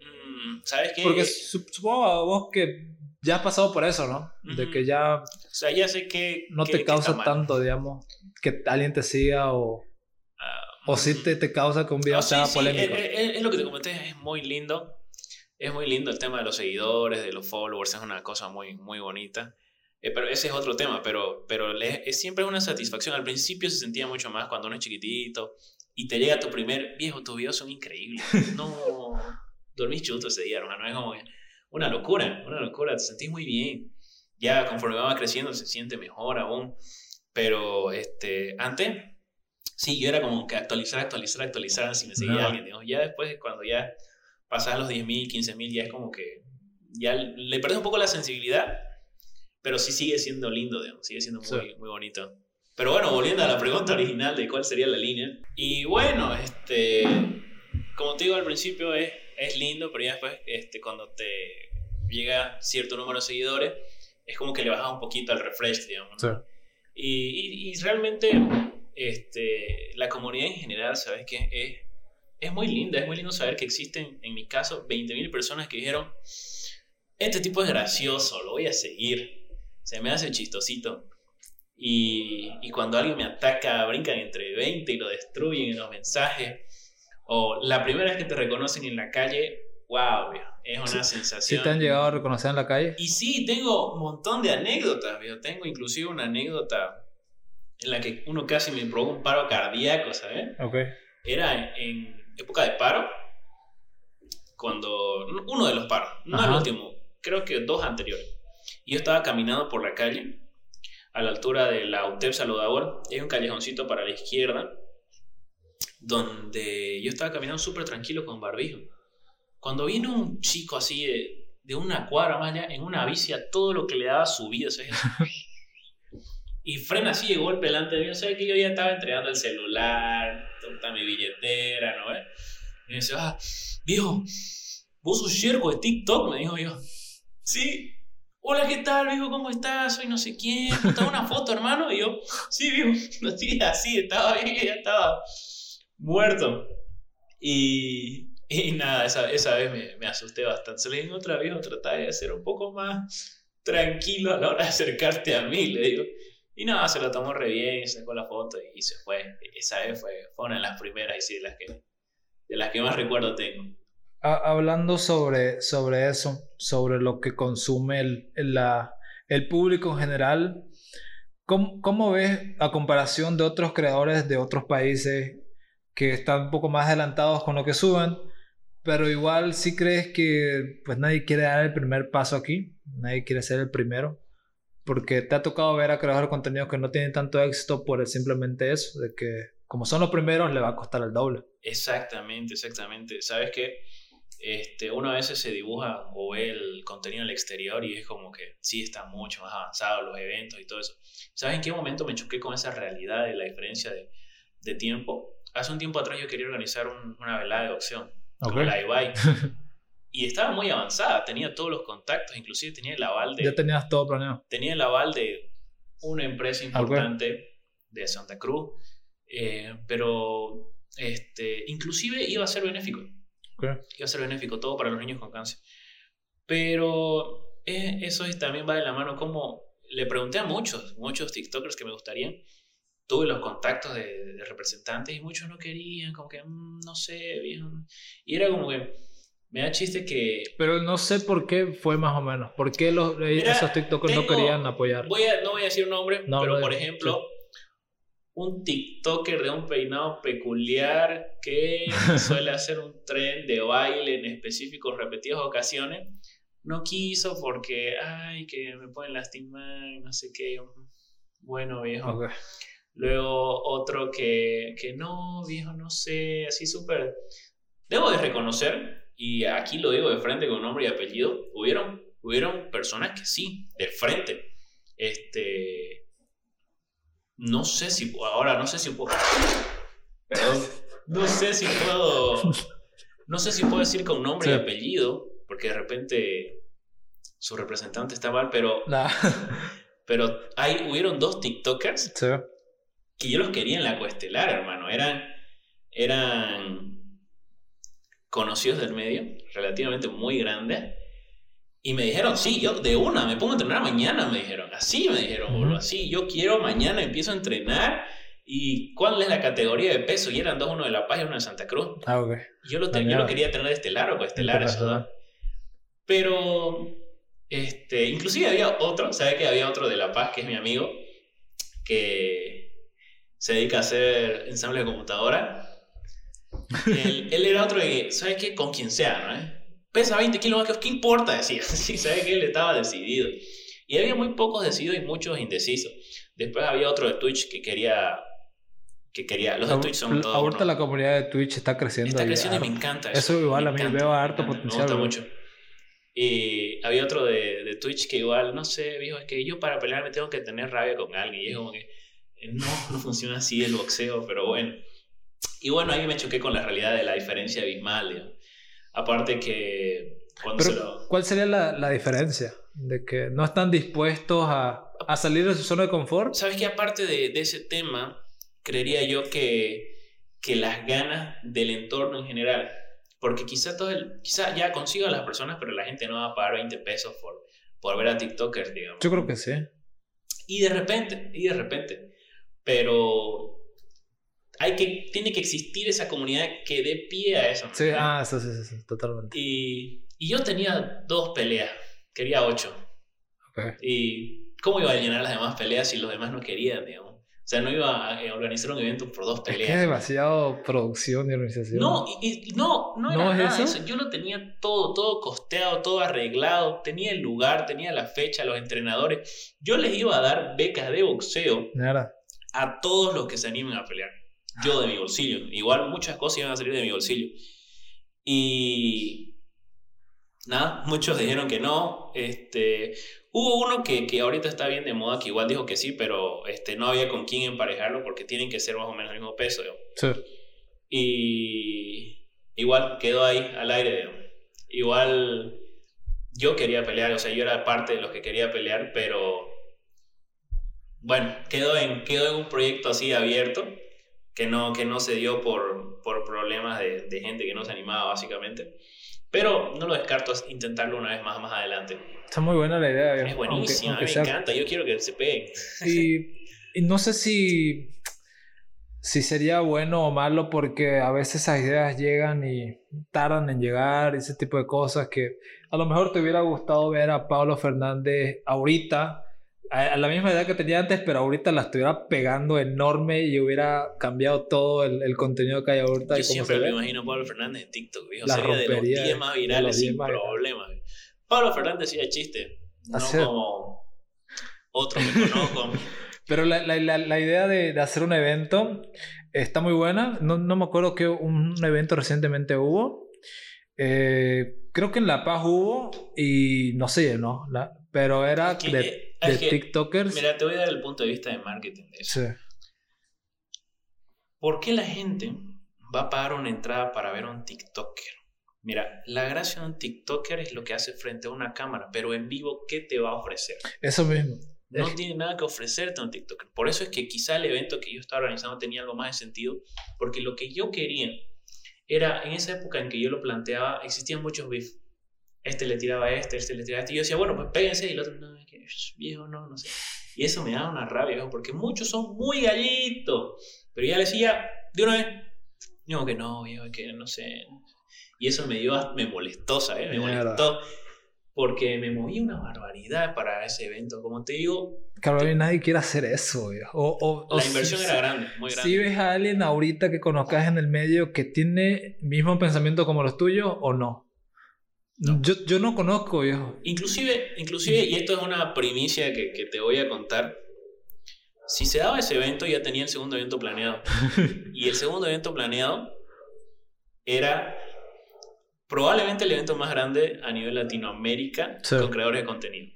Speaker 2: Mm, ¿Sabes qué?
Speaker 3: Porque supongo a vos que ya has pasado por eso, ¿no? De que ya. O
Speaker 2: sea, ya sé que.
Speaker 3: No te causa tanto, digamos, que alguien te siga o. O si te, te causa que un video sea polémico.
Speaker 2: Es, lo que te comenté, es muy lindo. Es muy lindo el tema de los seguidores, de los followers, es una cosa muy, muy bonita. Eh, pero ese es otro tema, pero, pero es siempre una satisfacción. Al principio se sentía mucho más cuando uno es chiquitito y te llega tu primer viejo, tus videos son increíbles. No, dormís chuto ese día, hermano. Es como una locura, una locura. Te sentís muy bien. Ya conforme va creciendo se siente mejor aún. Pero este, antes Sí, yo era como que actualizar, actualizar, actualizar si me seguía alguien. Ya después, cuando ya pasas los 10.000, 15.000, ya es como que ya le perdés un poco la sensibilidad, pero sí sigue siendo lindo, digamos, sigue siendo muy, muy bonito. Pero bueno, volviendo a la pregunta original de cuál sería la línea. Y bueno, este, como te digo al principio, es, es lindo, pero ya después, este, cuando te llega cierto número de seguidores, es como que le bajas un poquito al refresh, digamos. Y, y, y, realmente este, la comunidad en general, ¿sabes qué? Es, es muy linda, es muy lindo saber que existen, en mi caso, 20.000 personas que dijeron, este tipo es gracioso, lo voy a seguir, se me hace chistosito. Y, y cuando alguien me ataca, brincan entre 20 y lo destruyen en los mensajes. O la primera vez que te reconocen en la calle, wow, es una sensación.
Speaker 3: ¿Sí te han llegado a reconocer en la calle?
Speaker 2: Y sí, tengo un montón de anécdotas, tengo inclusive una anécdota en la que uno casi me provocó un paro cardíaco, ¿sabes?
Speaker 3: Ok.
Speaker 2: Era en época de paro, cuando uno de los paros, no el último, creo que dos anteriores. Y yo estaba caminando por la calle, a la altura de la UTEP Saludador, hay un callejoncito para la izquierda, donde yo estaba caminando súper tranquilo con barbijo. Cuando vino un chico así de, de una cuadra más allá, en una bici, a todo lo que le daba su vida, ¿sabes? Y frena así de golpe delante de mí. O que yo ya estaba entregando el celular, toda mi billetera, ¿no ves? Y me dice, ah, viejo, vos sos Sherco de TikTok, me dijo yo. Sí. Hola, ¿qué tal, viejo? ¿Cómo estás? Soy no sé quién. ¿Te una foto, hermano? Y yo, sí, viejo. Así, así, estaba bien, ya estaba muerto. Y, y nada, esa, esa vez me, me, asusté bastante. Se le dije otra vez, trata de ser un poco más tranquilo a la hora de acercarte a mí, le digo. Y nada, se lo tomó re bien, sacó la foto y se fue. Esa vez fue, fue una de las primeras y sí, de las que, de las que más recuerdo tengo.
Speaker 3: Hablando sobre, sobre eso, sobre lo que consume el, la, el público en general, ¿cómo, ¿cómo ves a comparación de otros creadores de otros países que están un poco más adelantados con lo que suben? Pero igual sí crees que pues nadie quiere dar el primer paso aquí, nadie quiere ser el primero porque te ha tocado ver a creadores de contenido que no tienen tanto éxito por simplemente eso, de que como son los primeros le va a costar el doble.
Speaker 2: Exactamente, exactamente. Sabes que este, uno a veces se dibuja o ve el contenido en el exterior y es como que sí está mucho más avanzado los eventos y todo eso. ¿Sabes en qué momento me choqué con esa realidad de la diferencia de, de tiempo? Hace un tiempo atrás yo quería organizar una velada de boxeo okay. la Ibai. y estaba muy avanzada, tenía todos los contactos, inclusive tenía el aval de...
Speaker 3: Ya tenías todo planeado.
Speaker 2: Tenía el aval de una empresa importante de Santa Cruz, eh, pero este, inclusive iba a ser benéfico. Iba a ser benéfico todo para los niños con cáncer. Pero eh, eso también va de la mano como le pregunté a muchos, muchos TikTokers que me gustarían. Tuve los contactos de, representantes y muchos no querían, como que mm, no sé, bien. Y era como que Me da chiste que...
Speaker 3: Pero no sé por qué fue más o menos. ¿Por qué los, eh,
Speaker 2: Mira,
Speaker 3: esos TikTokers no
Speaker 2: tengo-
Speaker 3: querían apoyar?
Speaker 2: Voy a, no voy a decir nombre,
Speaker 3: No,
Speaker 2: pero
Speaker 3: no
Speaker 2: por ejemplo, un TikToker de un peinado peculiar que suele hacer un tren de baile en específicos repetidas ocasiones, no quiso porque, ay, que me pueden lastimar, no sé qué. Bueno, viejo.
Speaker 3: Ok.
Speaker 2: Luego otro que, que no, viejo, no sé, así súper... Debo de reconocer, y aquí lo digo de frente con nombre y apellido, hubieron, hubieron personas que sí, de frente. Este... No sé si... Ahora, no sé si puedo... Perdón. No sé si puedo... No sé si puedo decir con nombre y
Speaker 3: Sí.
Speaker 2: apellido, porque de repente su representante está mal, pero,
Speaker 3: Nah.
Speaker 2: pero hay, hubieron dos TikTokers
Speaker 3: Sí.
Speaker 2: que yo los quería en la coestelar, hermano. Eran, eran conocidos del medio, relativamente muy grandes. Y me dijeron, sí, yo de una, me pongo a entrenar mañana, me dijeron. Así me dijeron, boludo, así, yo quiero mañana, empiezo a entrenar. ¿Y cuál es la categoría de peso? Y eran dos, uno de La Paz y uno de Santa Cruz.
Speaker 3: Ah, ok.
Speaker 2: Y Yo lo, yo lo quería tener de estelar o coestelar, eso, ¿no?
Speaker 3: Internacional.
Speaker 2: Pero, este, inclusive había otro, ¿sabe que había otro de La Paz, que es mi amigo, que se dedica a hacer ensamble de computadora? Él, él era otro de que, ¿sabe qué? Con quien sea, ¿no? Pesa 20 kilos ¿qué importa? Decía, sí, ¿sabe que Él estaba decidido. Y había muy pocos decididos y muchos indecisos. Después había otro de Twitch que quería, que quería, los de Twitch son todos...
Speaker 3: Ahorita
Speaker 2: unos-
Speaker 3: la comunidad de Twitch está creciendo.
Speaker 2: Está creciendo y me
Speaker 3: harto.
Speaker 2: encanta eso.
Speaker 3: Eso igual
Speaker 2: me
Speaker 3: a mí
Speaker 2: encanta,
Speaker 3: veo
Speaker 2: me
Speaker 3: harto
Speaker 2: encanta,
Speaker 3: potencial,
Speaker 2: Me gusta mucho. Y había otro de, de Twitch que igual, no sé, viejo, es que yo para pelear me tengo que tener rabia con alguien. Y es como que, eh, no, no funciona así el boxeo, pero bueno. Y bueno, ahí me choqué con la realidad de la diferencia abismal, digamos. Aparte que cuando
Speaker 3: Pero,
Speaker 2: se lo...
Speaker 3: ¿cuál sería la, la diferencia? De que no están dispuestos a, a salir de su zona de confort.
Speaker 2: ¿Sabes qué? Aparte de, de ese tema, creería yo que, que las ganas del entorno en general, porque quizá, todo el, quizá ya consigo a las personas, pero la gente no va a pagar 20 pesos por, por ver a TikTokers, digamos.
Speaker 3: Yo creo que sí.
Speaker 2: Y de repente, y de repente, pero hay que, tiene que existir esa comunidad que dé pie a eso.
Speaker 3: Sí, ah, sí, sí, sí, sí, totalmente.
Speaker 2: Y, y yo tenía dos peleas, quería ocho.
Speaker 3: Ok.
Speaker 2: ¿Y cómo iba a llenar las demás peleas si los demás no querían, digamos? O sea, no iba a eh, organizar un evento por dos
Speaker 3: Es que es
Speaker 2: peleas.
Speaker 3: demasiado producción y organización.
Speaker 2: No, y, y- no, no era
Speaker 3: ¿No es
Speaker 2: nada
Speaker 3: eso?
Speaker 2: eso. Yo lo tenía todo, todo costeado, todo arreglado. Tenía el lugar, tenía la fecha, los entrenadores. Yo les iba a dar becas de boxeo
Speaker 3: Nada.
Speaker 2: a todos los que se animen a pelear. Yo de mi bolsillo. Igual muchas cosas iban a salir de mi bolsillo. Y nada, muchos dijeron que no. Este, hubo uno que, que ahorita está bien de moda, que igual dijo que sí, pero este, no había con quién emparejarlo porque tienen que ser más o menos el mismo peso. digamos.
Speaker 3: Sí.
Speaker 2: Y igual quedó ahí al aire. digamos. Igual yo quería pelear, o sea, yo era parte de los que quería pelear, pero bueno, quedó en, quedó en un proyecto así abierto que no, que no se dio por, por problemas de, de gente que no se animaba, básicamente. Pero no lo descarto es intentarlo una vez más más adelante.
Speaker 3: Está muy buena la idea.
Speaker 2: Es buenísimo,
Speaker 3: aunque- aunque
Speaker 2: a mí
Speaker 3: sea-
Speaker 2: me encanta, yo quiero que se peguen.
Speaker 3: Y, y no sé si, si sería bueno o malo porque a veces esas ideas llegan y tardan en llegar ese tipo de cosas que a lo mejor te hubiera gustado ver a Pablo Fernández ahorita, a, la misma edad que tenía antes, pero ahorita la estuviera pegando enorme y hubiera cambiado todo el, el contenido que hay ahorita. y
Speaker 2: Yo siempre me
Speaker 3: ve.
Speaker 2: imagino a Pablo Fernández en TikTok, viejo.
Speaker 3: La
Speaker 2: Sería de los
Speaker 3: rompería,
Speaker 2: 10 más virales
Speaker 3: los 10
Speaker 2: sin problema. Pablo Fernández sí es chiste, no como otro que conozco.
Speaker 3: Pero la, la, la, la idea de, de hacer un evento está muy buena. No, no me acuerdo que un evento recientemente hubo. Eh, creo que en La Paz hubo y no se llenó. la- pero era
Speaker 2: Que,
Speaker 3: de,
Speaker 2: eh,
Speaker 3: de
Speaker 2: que,
Speaker 3: TikTokers.
Speaker 2: Mira, te voy a dar el punto de vista de marketing de eso.
Speaker 3: Sí.
Speaker 2: ¿Por qué la gente va a pagar una entrada para ver a un TikToker? Mira, la gracia de un TikToker es lo que hace frente a una cámara, pero en vivo, ¿qué te va a ofrecer?
Speaker 3: Eso mismo.
Speaker 2: No tiene nada que ofrecerte un TikToker. Por eso es que quizá el evento que yo estaba organizando tenía algo más de sentido, porque lo que yo quería era, en esa época en que yo lo planteaba, existían muchos beef. Este le tiraba a este, este le tiraba a este. Y yo decía, bueno, pues péguense. Y el otro, no, viejo, no, no sé. Y eso me da una rabia, viejo, porque muchos son muy gallitos. Pero ya le decía, de una vez, digo que no, viejo, que no sé. Y eso me dio, me molestó, ¿sabes? Me molestó. Porque me movía una barbaridad para ese evento. Como te digo,
Speaker 3: Cabrón, nadie quiere hacer eso, viejo. O, o- o
Speaker 2: la
Speaker 3: si-
Speaker 2: inversión
Speaker 3: si-
Speaker 2: era grande, muy grande.
Speaker 3: Si ves a alguien ahorita que conozcas en el medio que tiene mismo pensamiento como los tuyos o no.
Speaker 2: No.
Speaker 3: Yo, yo no conozco, viejo.
Speaker 2: Inclusive, inclusive, y esto es una primicia que, que te voy a contar, si se daba ese evento ya tenía el segundo evento planeado. y el segundo evento planeado era probablemente el evento más grande a nivel Latinoamérica
Speaker 3: Sí.
Speaker 2: con creadores de contenido.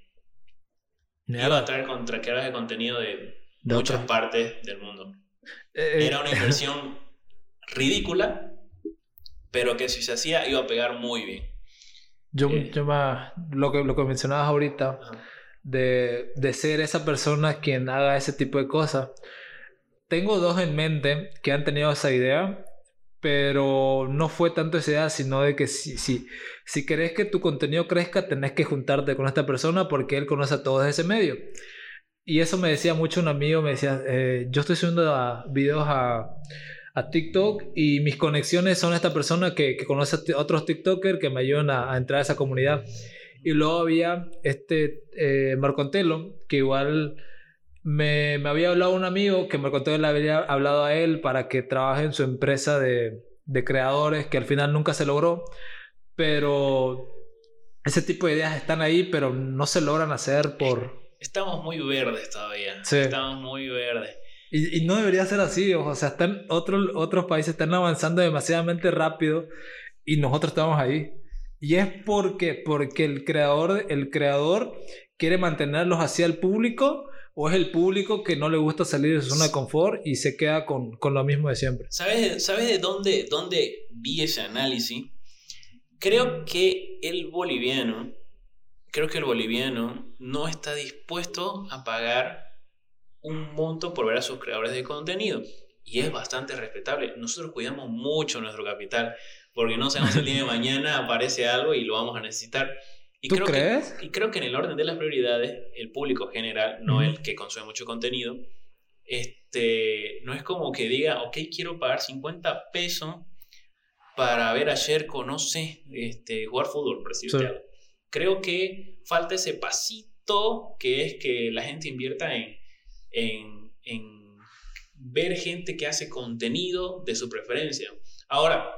Speaker 2: Iba a traer contra creadores de contenido de
Speaker 3: De
Speaker 2: muchas partes del mundo.
Speaker 3: Eh,
Speaker 2: Era una inversión ridícula, pero que si se hacía iba a pegar muy bien.
Speaker 3: Yo,
Speaker 2: Eh.
Speaker 3: yo ma- lo, que, lo que mencionabas ahorita, de, de ser esa persona quien haga ese tipo de cosas. Tengo dos en mente que han tenido esa idea, pero no fue tanto esa idea, sino de que si, si, si querés que tu contenido crezca, tenés que juntarte con esta persona porque él conoce a todos de ese medio. Y eso me decía mucho un amigo, me decía, eh, yo estoy subiendo a- videos a, a TikTok y mis conexiones son esta persona que, que conoce a otros TikTokers que me ayudan a, a entrar a esa comunidad. Y luego había este eh, Marco Antelo, que igual me, me había hablado un amigo que Marco Antelo le había hablado a él para que trabaje en su empresa de, de creadores, que al final nunca se logró. Pero ese tipo de ideas están ahí, pero no se logran hacer por...
Speaker 2: Estamos muy verdes todavía.
Speaker 3: Sí.
Speaker 2: Estamos muy verdes.
Speaker 3: Y, y no debería ser así, o sea, están otros, otros países están avanzando demasiadamente rápido y nosotros estamos ahí. Y es porque, porque el creador, el creador quiere mantenerlos hacia el público o es el público que no le gusta salir de su zona de confort y se queda con, con lo mismo de siempre.
Speaker 2: ¿Sabes, ¿Sabes de dónde, dónde vi ese análisis? Creo que el boliviano, creo que el boliviano no está dispuesto a pagar un monto por ver a sus creadores de contenido. Y es bastante respetable. Nosotros cuidamos mucho nuestro capital, porque no sabemos si el día de mañana aparece algo y lo vamos a necesitar. Y
Speaker 3: ¿Tú
Speaker 2: creo que-
Speaker 3: crees?
Speaker 2: y creo que en el orden de las prioridades, el público general, no
Speaker 3: Ujú.
Speaker 2: el que consume mucho contenido, este, no es como que diga, ok, quiero pagar 50 pesos para ver a Sherko, no sé, este, jugar fútbol, por decirte
Speaker 3: Sí.
Speaker 2: algo. Creo que falta ese pasito que es que la gente invierta en, en, en ver gente que hace contenido de su preferencia. Ahora,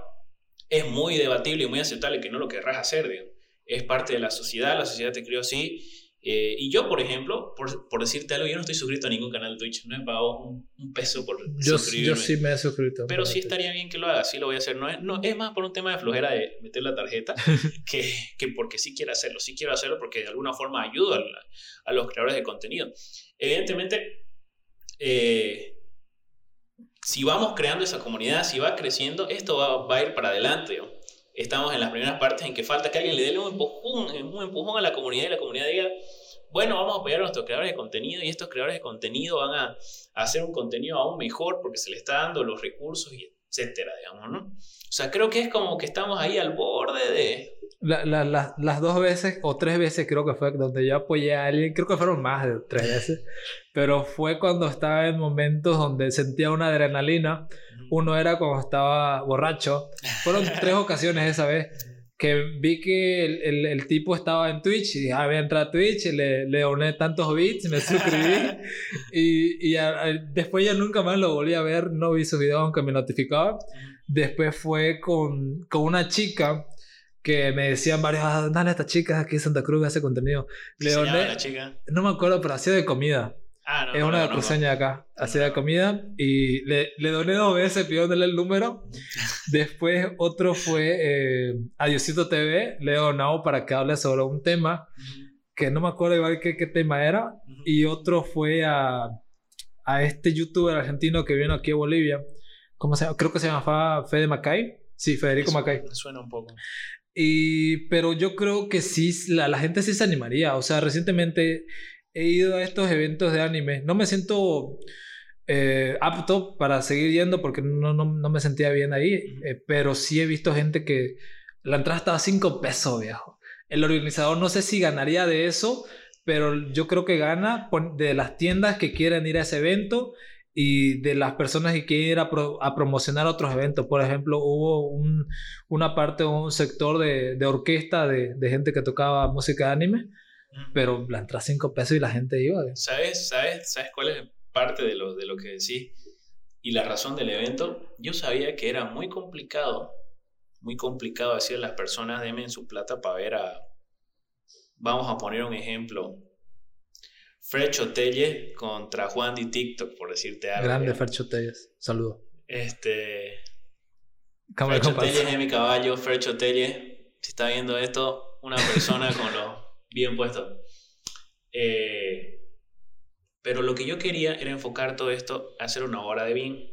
Speaker 2: es muy debatible y muy aceptable que no lo querrás hacer, digo. Es parte de la sociedad, la sociedad te crió así. eh, y yo, por ejemplo, por, por decirte algo, yo no estoy suscrito a ningún canal de Twitch. No he pagado un, un peso por
Speaker 3: Yo,
Speaker 2: suscribirme.
Speaker 3: yo sí me he suscrito.
Speaker 2: Pero sí estaría bien que lo haga, sí lo voy a hacer. No es, no, es más por un tema de flojera de meter la tarjeta que, que porque sí quiero hacerlo. Sí quiero hacerlo porque de alguna forma ayudo a, la- a los creadores de contenido. Evidentemente, eh, si vamos creando esa comunidad, si va creciendo, esto va, a ir para adelante. Estamos en las primeras partes en que falta que alguien le dé un empujón, un empujón a la comunidad y la comunidad diga, bueno, vamos a apoyar a nuestros creadores de contenido y estos creadores de contenido van a, a hacer un contenido aún mejor porque se le está dando los recursos y etcétera, digamos, ¿no? O sea, creo que es como que estamos ahí al borde de...
Speaker 3: La- la- la- las dos veces o tres veces creo que fue donde yo apoyé a alguien, creo que fueron más de tres veces, pero fue cuando estaba en momentos donde sentía una adrenalina. Uno era cuando estaba borracho. Fueron tres ocasiones esa vez que vi que el, el- el tipo estaba en Twitch y dije, ah, voy a entrar a Twitch, y le, le doné tantos bits, me suscribí y, y a- a- después ya nunca más lo volví a ver, no vi sus videos aunque me notificaba. Después fue con, con una chica que me decían varios, ah, dale a esta chica aquí en Santa Cruz hace contenido. Le
Speaker 2: ¿Se llama
Speaker 3: doné,
Speaker 2: la chica?
Speaker 3: no me acuerdo, pero hacía de comida.
Speaker 2: Ah, no,
Speaker 3: es
Speaker 2: no
Speaker 3: una
Speaker 2: conozco.
Speaker 3: cruceña de acá. Hacía de comida y le, le doné dos veces pidiéndole el número. Después otro fue eh, a Diosito TV, le he donado para que hable sobre un tema que no me acuerdo igual qué, qué tema era. Y otro fue a, a este youtuber argentino que vino aquí a Bolivia. ¿Cómo se llama? Creo que se llamaba Fede Macay. Sí, Federico Macay.
Speaker 2: me Suena un poco.
Speaker 3: Y, pero yo creo que sí, la, la gente sí se animaría. O sea, recientemente he ido a estos eventos de anime. No me siento eh, apto para seguir yendo porque no, no, no me sentía bien ahí. eh, pero sí he visto gente que la entrada estaba a 5 pesos, viejo. El organizador no sé si ganaría de eso, pero yo creo que gana de las tiendas que quieren ir a ese evento y de las personas que quieren ir a, a promocionar otros eventos. Por ejemplo, hubo un, una parte, un sector de, de orquesta de, de, gente que tocaba música de anime, pero la entrada 5 pesos y la gente iba.
Speaker 2: ¿Sabes, sabes, ¿Sabes cuál es parte de lo, de lo que decís? Y la razón del evento, yo sabía que era muy complicado, muy complicado decir a las personas, denme su plata para ver a, vamos a poner un ejemplo, Fercho Telles contra Juan de TikTok, por decirte algo.
Speaker 3: Grande Fercho Telles, saludo.
Speaker 2: Este. Fercho Telles es mi caballo, Fercho Telles. Si está viendo esto, una persona con lo bien puesto. Eh, pero lo que yo quería era enfocar todo esto a hacer una obra de bien.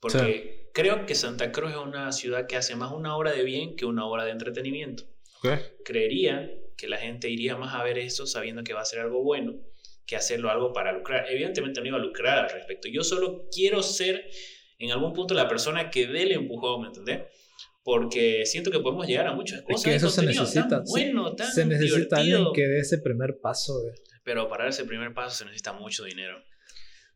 Speaker 2: Porque creo que Santa Cruz es una ciudad que hace más una obra de bien que una obra de entretenimiento. Creería que la gente iría más a ver eso sabiendo que va a ser algo bueno que hacerlo algo para lucrar. Evidentemente no iba a lucrar al respecto. Yo solo quiero ser en algún punto la persona que dé el empujón, ¿me entendés? Porque siento que podemos llegar a muchas cosas.
Speaker 3: Es que eso se necesita. bueno, tan se necesita alguien que dé ese primer paso.
Speaker 2: Pero para dar ese primer paso se necesita mucho dinero.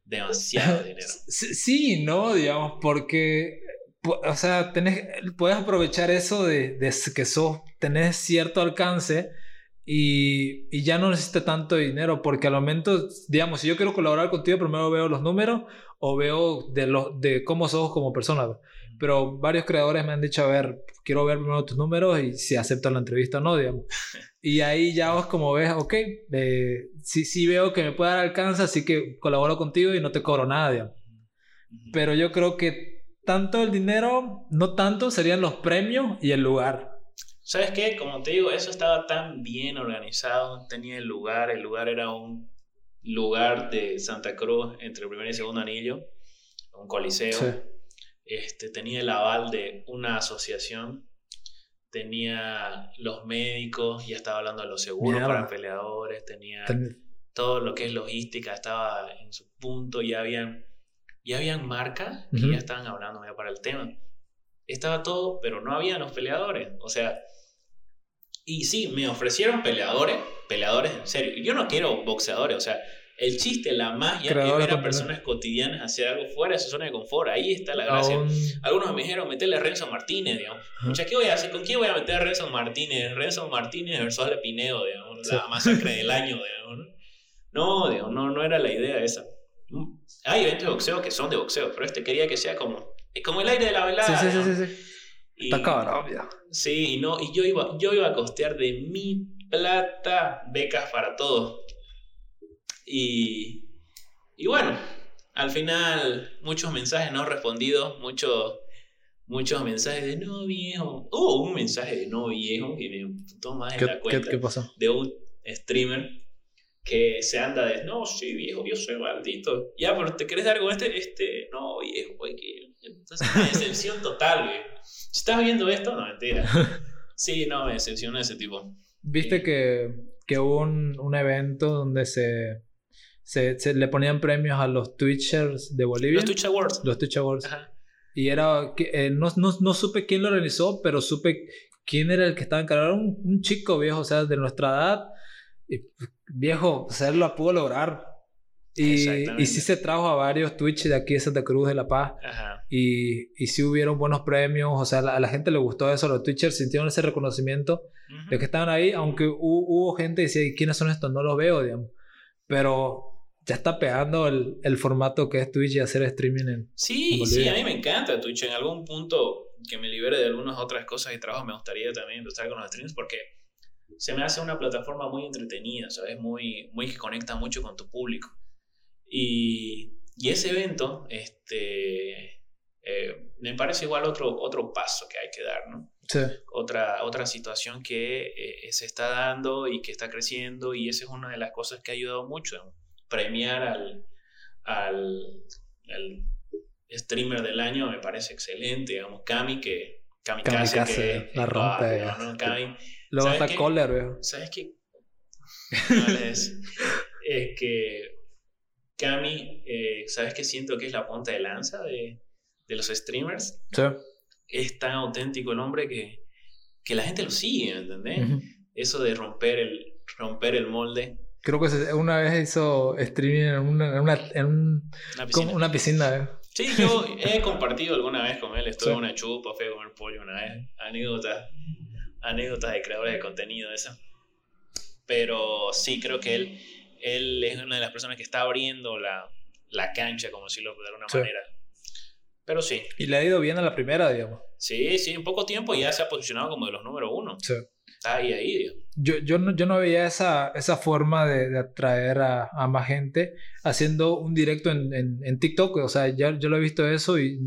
Speaker 2: Demasiado dinero.
Speaker 3: Sí, no, digamos, porque o sea, tenés, puedes aprovechar eso de, de, que sos, tenés cierto alcance y, y, ya no necesita tanto dinero porque al momento, digamos, si yo quiero colaborar contigo, primero veo los números o veo de, los, de cómo sos como persona. Pero varios creadores me han dicho, a ver, quiero ver primero tus números y si aceptan la entrevista o no, digamos. Y ahí ya vos como ves, ok, eh, sí, sí veo que me puede dar alcance, así que colaboro contigo y no te cobro nada, digamos. Pero yo creo que tanto el dinero, no tanto, serían los premios y el lugar.
Speaker 2: ¿Sabes qué? Como te digo, eso estaba tan bien organizado, tenía el lugar, el lugar era un lugar de Santa Cruz entre el primer y segundo anillo, un coliseo. Este, tenía el aval de una asociación, tenía los médicos, ya estaba hablando de los seguros para peleadores, tenía todo lo que es logística, estaba en su punto, ya habían, ya habían marcas y ya estaban hablando ya para el tema. Estaba todo, pero no había los peleadores. O sea, y sí, me ofrecieron peleadores, peleadores en serio. Yo no quiero boxeadores, o sea, el chiste, la magia es ver a personas cotidianas hacer algo fuera de su zona de confort. Ahí está la gracia. Algunos me dijeron meterle a Renzo Martínez, digamos. O sea, ¿qué voy a hacer? ¿Con quién voy a meter a Renzo Martínez? Renzo Martínez versus Ale Pinedo, digamos. La masacre del año, digamos. No, digamos, no, no era la idea esa. Hay eventos de boxeo que son de boxeo, pero este quería que sea como, como el aire de la velada.
Speaker 3: Sí, sí, sí, sí. Está cabrón,
Speaker 2: Sí, y, no, y yo, iba, yo iba a costear de mi plata becas para todos. Y, y bueno, al final muchos mensajes no respondidos, muchos muchos mensajes de no viejo. Hubo un mensaje de no viejo que me toma en la cuenta.
Speaker 3: ¿qué, pasó?
Speaker 2: De un streamer que se anda de no, sí, viejo, yo soy maldito. Ya, pero ¿te querés dar con este? Este, no, viejo, güey, que. Entonces, una decepción total, güey. Estás viendo esto, no, mentira. Sí, no, me decepcionó ese tipo.
Speaker 3: ¿Viste que, que hubo un, un evento donde se, se, se, le ponían premios a los Twitchers de Bolivia?
Speaker 2: Los Twitch Awards.
Speaker 3: Los Twitch Awards. Ajá. Y era, eh, no, no, no, supe quién lo organizó, pero supe quién era el que estaba encargado. Un, un chico viejo, o sea, de nuestra edad. Y, viejo, o sea, él lo pudo lograr. Y, y sí se trajo a varios Twitch de aquí de Santa Cruz de La Paz. Ajá. Y, y sí hubieron buenos premios. O sea, a la gente le gustó eso. Los Twitchers sintieron ese reconocimiento uh de que estaban ahí. Aunque hubo, hubo gente que decía, ¿quiénes son estos? No los veo, digamos. Pero ya está pegando el, el formato que es Twitch y hacer streaming en.
Speaker 2: Sí, sí, a mí me encanta Twitch. En algún punto que me libere de algunas otras cosas y trabajos, me gustaría también empezar con los streams porque se me hace una plataforma muy entretenida, ¿sabes? Muy, muy que conecta mucho con tu público. Y, y ese evento, este, eh, me parece igual otro, otro paso que hay que dar, ¿no?
Speaker 3: Sí.
Speaker 2: Otra, otra situación que eh, se está dando y que está creciendo y esa es una de las cosas que ha ayudado mucho, premiar al, al, al streamer del año me parece excelente, digamos, Cami que... Cami
Speaker 3: que la rompe.
Speaker 2: Ah, ¿no? Cami,
Speaker 3: Luego está Kohler.
Speaker 2: ¿Sabes qué? No es, es que Cami, eh, ¿sabes qué siento que es la punta de lanza de, de los streamers?
Speaker 3: Sí.
Speaker 2: Es tan auténtico el hombre que, que la gente lo sigue, ¿entendés? Eso de romper el, romper el molde.
Speaker 3: Creo que una vez hizo streaming en una, en una, en un-
Speaker 2: Una piscina.
Speaker 3: una piscina. ¿eh?
Speaker 2: Sí, yo he compartido alguna vez con él. Estuve
Speaker 3: Sí.
Speaker 2: en una chupa, fui a comer pollo una vez. Anécdotas, anécdotas de creadores de contenido, esa. Pero sí, creo que él, él es una de las personas que está abriendo la, la cancha, como decirlo de alguna
Speaker 3: Sí.
Speaker 2: manera. Pero sí,
Speaker 3: Y le ha ido bien a la primera, digamos.
Speaker 2: sí, sí, en poco tiempo ya se ha posicionado como de los número uno.
Speaker 3: Sí.
Speaker 2: Está ahí, ahí, digamos.
Speaker 3: Yo, yo, no, yo no veía esa, esa forma de, de atraer a, a más gente haciendo un directo en, en, en TikTok. O sea, ya, yo lo he visto eso y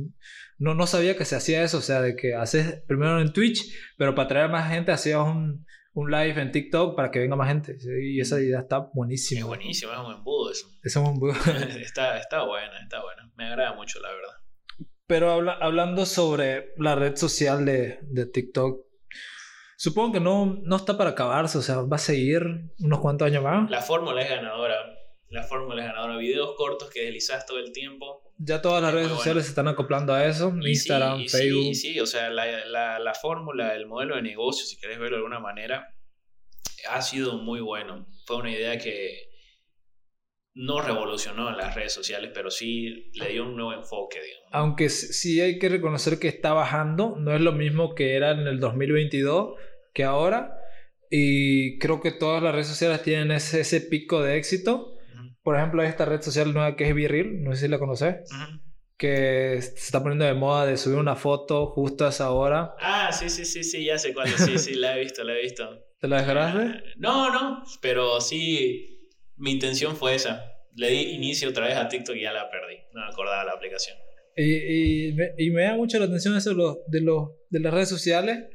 Speaker 3: no, no sabía que se hacía eso. O sea, de que haces primero en Twitch, pero para atraer a más gente hacías un, un live en TikTok para que venga más gente. Y esa idea está
Speaker 2: Es
Speaker 3: buenísima.
Speaker 2: buenísimo, es un embudo eso.
Speaker 3: Es un bu-
Speaker 2: está, está buena, está buena. Me agrada mucho, la verdad.
Speaker 3: Pero habla- hablando sobre la red social de, de TikTok, supongo que no, no está para acabarse. O sea, va a seguir unos cuantos años más.
Speaker 2: La fórmula es ganadora. La fórmula es ganadora. Videos cortos que deslizas todo el tiempo.
Speaker 3: Ya todas las
Speaker 2: Es
Speaker 3: redes
Speaker 2: muy
Speaker 3: sociales
Speaker 2: bueno.
Speaker 3: se están acoplando a eso.
Speaker 2: Y
Speaker 3: Instagram,
Speaker 2: sí, y sí,
Speaker 3: Facebook.
Speaker 2: y sí, o sea, la, la, la fórmula, el modelo de negocio, si querés verlo de alguna manera, ha sido muy bueno. Fue una idea que no revolucionó en las redes sociales, pero sí le dio un nuevo enfoque, digamos.
Speaker 3: Aunque sí hay que reconocer que está bajando. No es lo mismo que era en el 2022 que ahora. Y creo que todas las redes sociales tienen ese, ese pico de éxito. Por ejemplo, hay esta red social nueva que es Virreel. No sé si la conoces. Que se está poniendo de moda de subir una foto justo a esa hora.
Speaker 2: Ah, sí, sí, sí, sí, ya sé cuál. Sí, sí, la he visto, la he visto.
Speaker 3: ¿Te la descargaste?
Speaker 2: Eh, No, no, pero sí, mi intención fue esa. Le di inicio otra vez a TikTok y ya la perdí. No me acordaba la aplicación.
Speaker 3: Y, y, me, y me da mucho la atención eso de, los, de, los, de las redes sociales,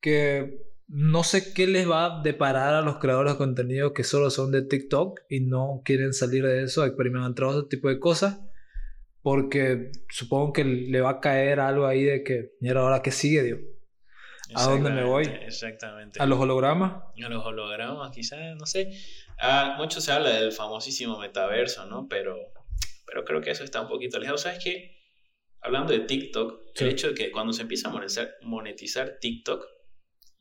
Speaker 3: que no sé qué les va a deparar a los creadores de contenido que solo son de TikTok y no quieren salir de eso, experimentar otro tipo de cosas, porque supongo que le va a caer algo ahí de que, mira, ahora qué sigue, Dios. ¿A dónde me voy?
Speaker 2: Exactamente.
Speaker 3: A los hologramas.
Speaker 2: A los hologramas, quizás, no sé. Ah, mucho se habla del famosísimo metaverso, ¿no? Pero, pero creo que eso está un poquito lejos. ¿Sabes qué? Hablando de TikTok,
Speaker 3: Sí.
Speaker 2: el hecho de que cuando se empieza a monetizar, monetizar TikTok,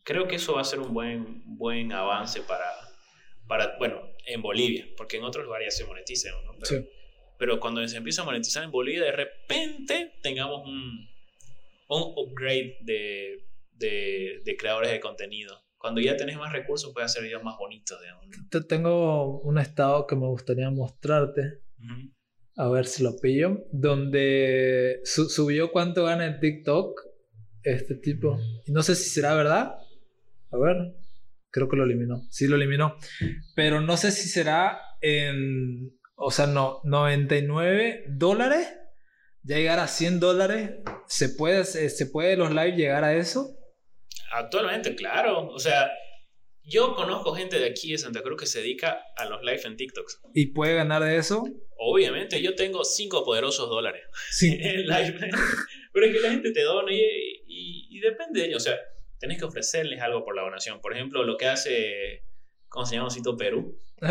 Speaker 2: creo que eso va a ser un buen, buen avance para, para, bueno, en Bolivia, porque en otros lugares ya se monetiza, ¿no? Pero,
Speaker 3: Sí.
Speaker 2: pero cuando se empieza a monetizar en Bolivia, de repente tengamos un, un upgrade de, de, de creadores de contenido. Cuando ya tenés más recursos, puedes hacer videos más bonitos, digamos.
Speaker 3: Te- Tengo un estado que me gustaría mostrarte.
Speaker 2: Ujú.
Speaker 3: A ver si lo pillo. Donde su- subió cuánto gana en TikTok este tipo. No sé si será verdad. A ver. Creo que lo eliminó. Sí, lo eliminó. Pero no sé si será en. O sea, no. 99 dólares. Ya llegar a 100 dólares. ¿Se puede, se, se puede los live llegar a eso?
Speaker 2: Actualmente, claro. O sea, yo conozco gente de aquí de Santa Cruz que se dedica a los live en TikTok.
Speaker 3: ¿Y puede ganar de eso?
Speaker 2: Obviamente, yo tengo cinco poderosos dólares
Speaker 3: Sí.
Speaker 2: en live. Pero es que la gente te dona y, y, y depende de ello. O sea, tenés que ofrecerles algo por la donación. Por ejemplo, lo que hace. ¿Cómo se llama? Cito Perú.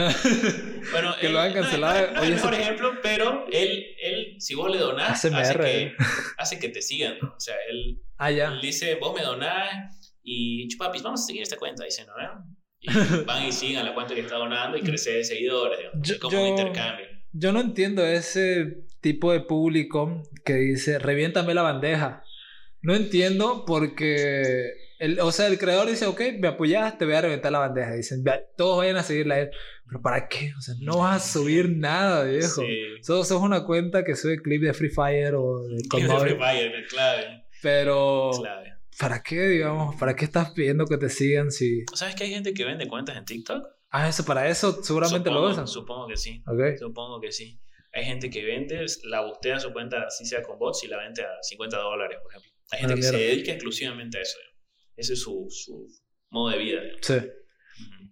Speaker 2: Bueno,
Speaker 3: Que
Speaker 2: él-
Speaker 3: lo han
Speaker 2: no
Speaker 3: cancelado.
Speaker 2: No, no es
Speaker 3: Oye,
Speaker 2: el mejor
Speaker 3: ese-
Speaker 2: ejemplo, pero él, él, si vos le donás, hace que,
Speaker 3: eh.
Speaker 2: hace que te sigan. ¿no? O sea, él,
Speaker 3: ah, ya.
Speaker 2: él dice, vos me donás y chupapis, vamos a seguir esta cuenta, dice, ¿no? ¿Eh? Y van y siguen a la cuenta que está donando y crece de seguidores, digamos.
Speaker 3: Yo-
Speaker 2: Es como un
Speaker 3: yo-
Speaker 2: intercambio.
Speaker 3: Yo no entiendo ese tipo de público que dice, reviéntame la bandeja. No entiendo porque, el, o sea, el creador dice, ok, me apoyas, te voy a reventar la bandeja. Dicen, "Vea, todos vayan a seguirla él. Pero ¿para qué? O sea, no vas a subir nada, viejo.
Speaker 2: Sí.
Speaker 3: Solo sos una cuenta que sube clip de Free Fire o de
Speaker 2: Clip de Free. Fire, clave.
Speaker 3: Pero,
Speaker 2: clave.
Speaker 3: ¿para qué, digamos? ¿Para qué estás pidiendo que te sigan si...
Speaker 2: ¿Sabes que hay gente que vende cuentas en TikTok?
Speaker 3: Ah, eso, para eso seguramente
Speaker 2: supongo,
Speaker 3: lo usan.
Speaker 2: Supongo que sí.
Speaker 3: Ok.
Speaker 2: Supongo que sí. Hay gente que vende, la bustea su cuenta, así sea con bots, y la vende a 50 dólares, por ejemplo. Hay gente
Speaker 3: Ah,
Speaker 2: que se dedica exclusivamente a eso. Ese es su, su modo de vida. digamos.
Speaker 3: Sí.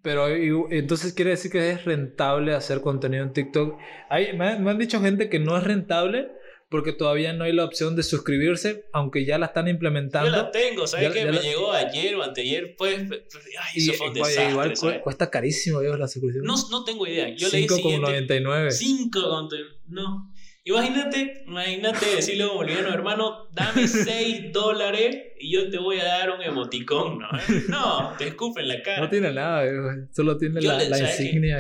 Speaker 3: Pero entonces quiere decir que es rentable hacer contenido en TikTok. Hay, me, han, me han dicho gente que no es rentable porque todavía no hay la opción de suscribirse, aunque ya la están
Speaker 2: Yo
Speaker 3: implementando.
Speaker 2: la tengo, ¿sabes qué? Me
Speaker 3: la-
Speaker 2: llegó ayer o anteayer, pues, pues, ay,
Speaker 3: y
Speaker 2: eso fue un
Speaker 3: igual,
Speaker 2: desastre,
Speaker 3: igual
Speaker 2: ¿sabes?
Speaker 3: cuesta carísimo Dios, la suscripción.
Speaker 2: No, no tengo idea. Yo leí
Speaker 3: 5,99.
Speaker 2: siguiente... 5 con... No. Imagínate, imagínate decirle a un boliviano, hermano, dame 6 dólares y yo te voy a dar un emoticón, ¿no? No, te escupen la cara.
Speaker 3: No tiene nada, solo tiene la, la insignia.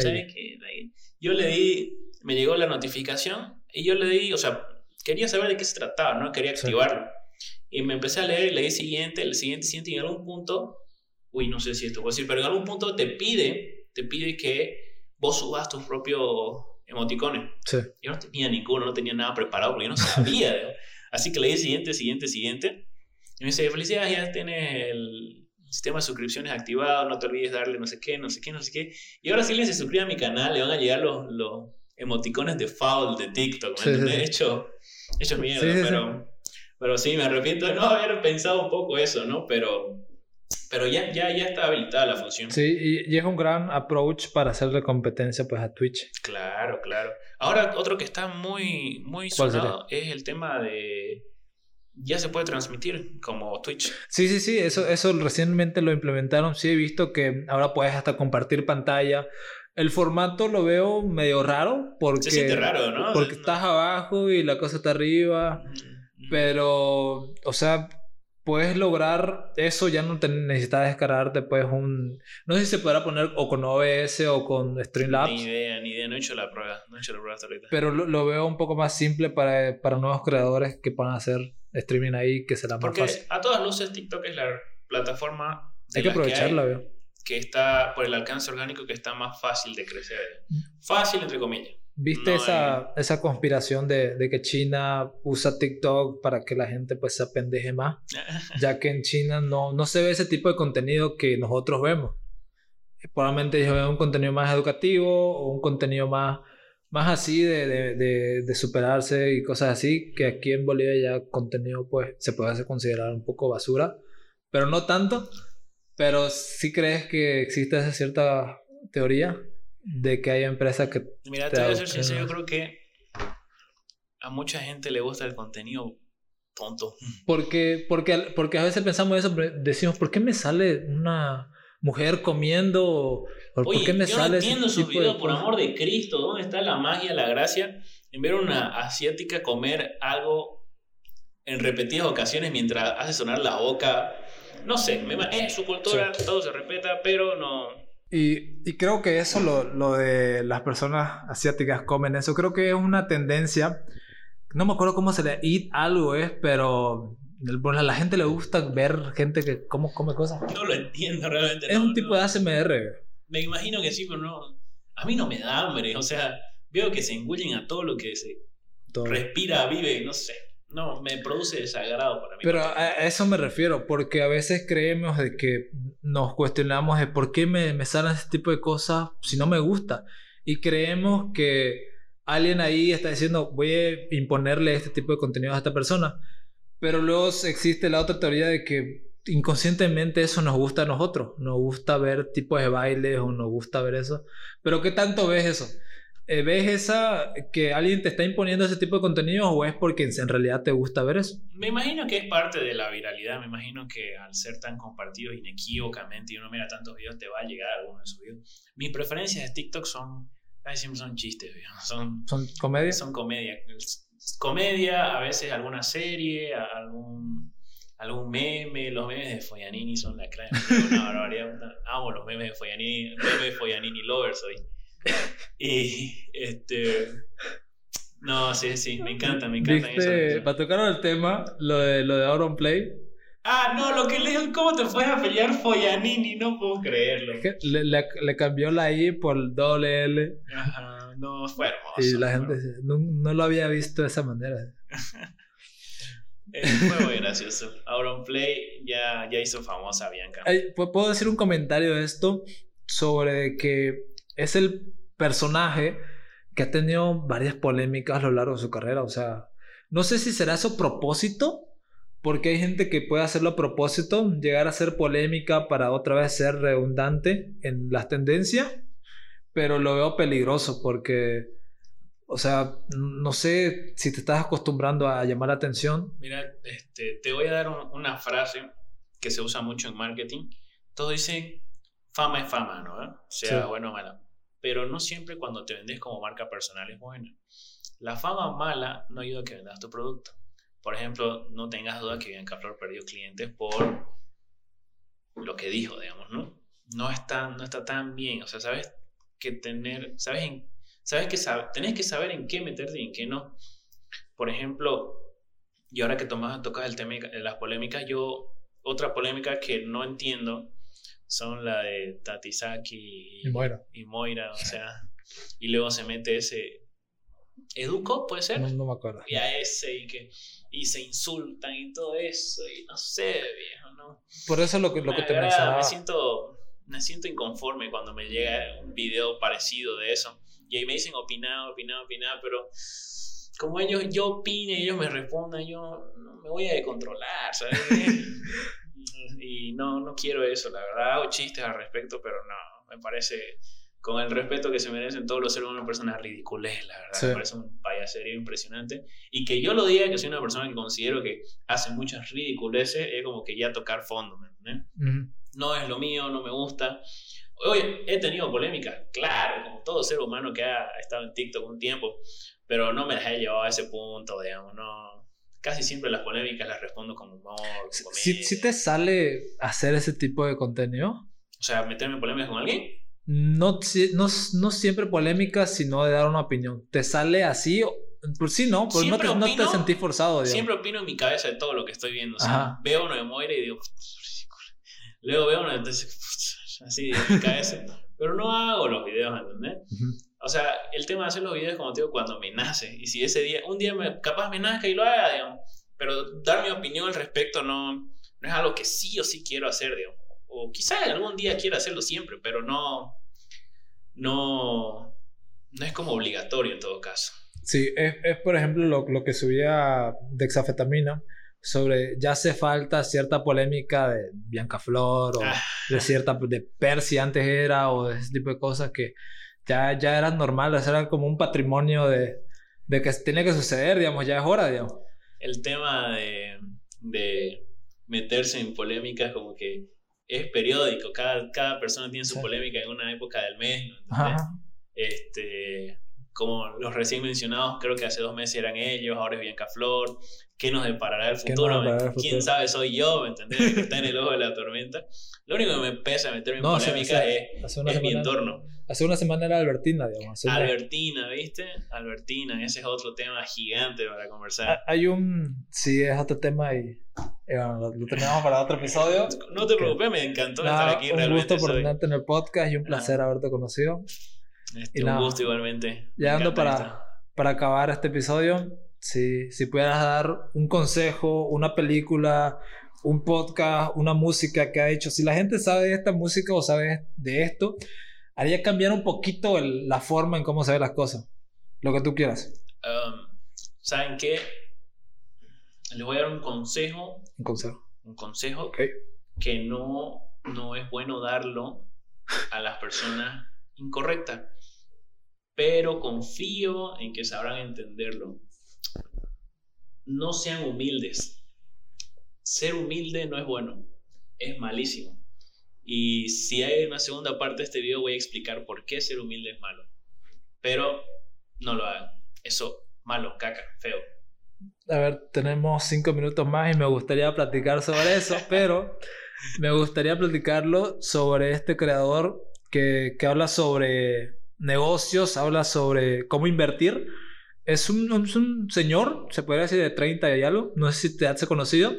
Speaker 2: Yo le di, me llegó la notificación y yo le di, o sea, quería saber de qué se trataba, ¿no? Quería activarlo. Y me empecé a leer leí siguiente, el siguiente, siguiente, y en algún punto, uy, no sé si esto puedo decir, pero en algún punto te pide, te pide que vos subas tus propios emoticones.
Speaker 3: Sí.
Speaker 2: Yo no tenía ninguno, no tenía nada preparado porque yo no sabía. Así que leí siguiente, siguiente, siguiente. Y me dice, felicidades, ya tienes el sistema de suscripciones activado, no te olvides darle no sé qué, no sé qué, no sé qué. Y ahora si alguien se suscribe a mi canal, le van a llegar los, los emoticones de foul de TikTok. ¿me sí, De hecho, hecho mierda, pero, pero sí, me arrepiento de no haber pensado un poco eso, ¿no? Pero, pero ya, ya, ya está habilitada la función.
Speaker 3: Sí, y, es un gran approach para hacerle competencia pues, a Twitch.
Speaker 2: Claro, claro. Ahora, otro que está muy, muy sonado es el tema de ya se puede transmitir como Twitch.
Speaker 3: Sí, sí, sí, eso, eso recientemente lo implementaron. Sí, he visto que ahora puedes hasta compartir pantalla. El formato lo veo medio raro porque...
Speaker 2: Se siente raro, ¿no?
Speaker 3: Porque estás abajo y la cosa está arriba. Pero, o sea, puedes lograr eso, ya no te necesitas descargarte pues un... No sé si se podrá poner o con OBS o con Streamlabs.
Speaker 2: Ni idea, ni idea, no he hecho la prueba, no he hecho la prueba hasta ahorita.
Speaker 3: Pero lo, veo un poco más simple para, para nuevos creadores que puedan hacer streaming ahí, que será más
Speaker 2: Porque
Speaker 3: fácil.
Speaker 2: a todas luces TikTok es la plataforma...
Speaker 3: Hay que aprovecharla,
Speaker 2: que,
Speaker 3: veo.
Speaker 2: que está, por el alcance orgánico, que está más fácil de crecer. Fácil, entre comillas.
Speaker 3: ¿Viste
Speaker 2: No
Speaker 3: esa,
Speaker 2: hay-
Speaker 3: esa conspiración de, de que China usa TikTok para que la gente pues se apendeje más? Ya que en China no, no se ve ese tipo de contenido que nosotros vemos. Probablemente ellos ven un contenido más educativo o un contenido más, más así de, de, de, superarse y cosas así, que aquí en Bolivia ya contenido pues se puede hacer considerar un poco basura, pero no tanto. Pero sí crees que existe esa cierta teoría de que hay empresas que
Speaker 2: Mira,
Speaker 3: te
Speaker 2: te voy a ser sincero, yo creo que a mucha gente le gusta el contenido tonto.
Speaker 3: Porque, porque, porque a veces pensamos eso, decimos, ¿por qué me sale una mujer comiendo? ¿O ¿Por qué me
Speaker 2: yo
Speaker 3: sale
Speaker 2: no
Speaker 3: ese
Speaker 2: entiendo
Speaker 3: de
Speaker 2: videos, por amor de Cristo. ¿Dónde está la magia, la gracia en ver a una asiática comer algo en repetidas ocasiones mientras hace sonar la boca? No sé, me es su cultura, todo se respeta, pero no.
Speaker 3: Y, y creo que eso, lo, lo de las personas asiáticas comen eso, creo que es una tendencia. No me acuerdo cómo se le eat algo es, pero a la gente le gusta ver gente que cómo come cosas.
Speaker 2: No lo entiendo realmente.
Speaker 3: Es
Speaker 2: no,
Speaker 3: un tipo
Speaker 2: no.
Speaker 3: de ASMR.
Speaker 2: Me imagino que sí, pero no. A mí no me da hambre, o sea, veo que se engullen a todo lo que se
Speaker 3: todo.
Speaker 2: respira, vive, no sé. No, me produce desagrado para mí.
Speaker 3: Pero a eso me refiero, porque a veces creemos de que nos cuestionamos de por qué me, me salen ese tipo de cosas si no me gusta. Y creemos que alguien ahí está diciendo, voy a imponerle este tipo de contenido a esta persona. Pero luego existe la otra teoría de que inconscientemente eso nos gusta a nosotros. Nos gusta ver tipos de bailes o nos gusta ver eso. Pero ¿qué tanto ves eso? Eh, ¿Ves esa que alguien te está imponiendo ese tipo de contenido o es porque en realidad te gusta ver eso?
Speaker 2: Me imagino que es parte de la viralidad. Me imagino que al ser tan compartido inequívocamente y uno mira tantos videos, te va a llegar alguno de esos videos. Mis preferencias de TikTok son. Casi siempre son chistes. Son,
Speaker 3: ¿Son comedias?
Speaker 2: son comedia. Comedia, a veces alguna serie, algún, algún meme. Los memes de Foyanini son la clave. Una barbaridad. Amo los memes de Foyanini. Memes de Foyanini Lovers hoy. Y este. No, sí, sí, me encanta, me encanta
Speaker 3: ¿Viste? Para tocar el tema, lo de, lo de Auron Play,
Speaker 2: Ah, no, lo que le dijo, ¿cómo te puedes pelear Foyanini? No puedo creerlo.
Speaker 3: que le, le, le cambió la I por doble L
Speaker 2: Ajá, no, fue hermoso.
Speaker 3: y la gente no, no lo había visto de esa manera.
Speaker 2: Fue muy gracioso. Auron Play ya, ya hizo famosa a Bianca.
Speaker 3: Ay, ¿pu- ¿Puedo decir un comentario de esto sobre que es el personaje que ha tenido varias polémicas a lo largo de su carrera? O sea, no sé si será eso propósito, porque hay gente que puede hacerlo a propósito, llegar a ser polémica para otra vez ser redundante en las tendencias, pero lo veo peligroso porque, o sea, no sé si te estás acostumbrando a llamar la atención.
Speaker 2: Mira, este, te voy a dar un- una frase que se usa mucho en marketing. Todos dicen, fama es fama, ¿no? Sea
Speaker 3: Sí.
Speaker 2: bueno o mala. Pero no siempre cuando te vendes como marca personal es buena. La fama mala no ayuda a que vendas tu producto. Por ejemplo, no tengas duda que Bianca Flor perdió clientes por lo que dijo, digamos, ¿no? No está, no está tan bien. O sea, sabes que tener, sabes, en, sabes que sabe, tenés que saber en qué meterte y en qué no. Por ejemplo, y ahora que tomas, tocas el tema de las polémicas, yo, otra polémica que no entiendo son la de Tatisaki
Speaker 3: y, Moira.
Speaker 2: y Moira, o sea, y luego se mete ese Educo, puede ser.
Speaker 3: No, me acuerdo.
Speaker 2: Y a ese y que y se insultan y todo eso y no sé, viejo, ¿no?
Speaker 3: Por eso lo que, lo que te
Speaker 2: mencionaba. Me siento, me siento inconforme cuando me llega un video parecido de eso. Y ahí me dicen opinar, opinar, opinar, pero como ellos, yo opine, ellos me respondan, yo no me voy a descontrolar, ¿sabes? y no, no quiero eso, la verdad. Hago chistes al respecto, pero no, me parece con el respeto que se merecen todos los seres humanos, personas ridículas, la verdad. Me parece un payaserío impresionante. Y que yo lo diga que soy una persona que considero que hace muchas ridiculeces, es como que ya tocar fondo, ¿me No es lo mío, no me gusta. Oye, he tenido polémica, claro, como todo ser humano que ha estado en TikTok un tiempo, pero no me las he llevado a ese punto, digamos, no. Casi siempre las polémicas las respondo con humor, con
Speaker 3: ¿Sí, ¿Sí te sale hacer ese tipo de contenido?
Speaker 2: O sea, meterme en polémicas con alguien
Speaker 3: no, no, no siempre polémica, sino de dar una opinión. ¿Te sale así? Por sí, no, pues no te, no te sentí forzado.
Speaker 2: Siempre opino en mi cabeza de todo lo que estoy viendo. O sea, veo uno de Moira y digo, luego veo uno de así de mi cabeza. Pero no hago los videos, ¿entendés? O sea, el tema de hacer los videos, como te digo, cuando me nace. Y si ese día, un día me, capaz me nazca y lo haga, digamos. Pero dar mi opinión al respecto no, no es algo que sí o sí quiero hacer, digamos o quizá algún día quiera hacerlo siempre, pero no, no, no es como obligatorio en todo caso.
Speaker 3: Sí, es, es por ejemplo lo, lo, que subía Dexafetamina sobre ya hace falta cierta polémica de Bianca Flor o ah. de cierta de Percy antes era o de ese tipo de cosas que ya, ya eran normales, era como un patrimonio de, de que tiene que suceder, digamos, ya es hora, digamos.
Speaker 2: El tema de, de meterse en polémicas como que es periódico, cada, cada persona tiene su polémica en una época del mes, Este, como los recién mencionados, creo que hace dos meses eran ellos, ahora es Bianca Flor, ¿qué nos deparará el futuro? ¿Quién sabe? Soy yo, ¿me entendés? Que está en el ojo de la tormenta. Lo único que me pesa meterme en polémica es, mi entorno.
Speaker 3: Hace una semana era Albertina, digamos.
Speaker 2: Albertina, ¿viste? Albertina, ese es otro tema gigante para conversar.
Speaker 3: Hay un... Sí, es otro tema y... bueno, lo tenemos para otro episodio.
Speaker 2: No te preocupes, me encantó estar aquí.
Speaker 3: Un gusto por tenerte en el podcast y un placer haberte conocido.
Speaker 2: Este, un gusto igualmente.
Speaker 3: Llegando para, para acabar este episodio, si, si pudieras dar un consejo, una película, un podcast, una música que ha hecho, si la gente sabe de esta música o sabe de esto, haría cambiar un poquito la forma en cómo se ven las cosas. Lo que tú quieras.
Speaker 2: Um, ¿Saben qué? Les voy a dar un consejo.
Speaker 3: Un consejo.
Speaker 2: Un consejo que no, no es bueno darlo a las personas incorrectas. Pero confío en que sabrán entenderlo. No sean humildes. Ser humilde no es bueno. Es malísimo. Y si hay una segunda parte de este video voy a explicar por qué ser humilde es malo. Pero no lo hagan. Eso, malo, caca, feo.
Speaker 3: A ver, tenemos cinco minutos más y me gustaría platicar sobre eso, pero me gustaría platicarlo sobre este creador que, que habla sobre negocios, habla sobre cómo invertir. Es un, un, señor, se podría decir de 30 y algo, no sé si te has conocido,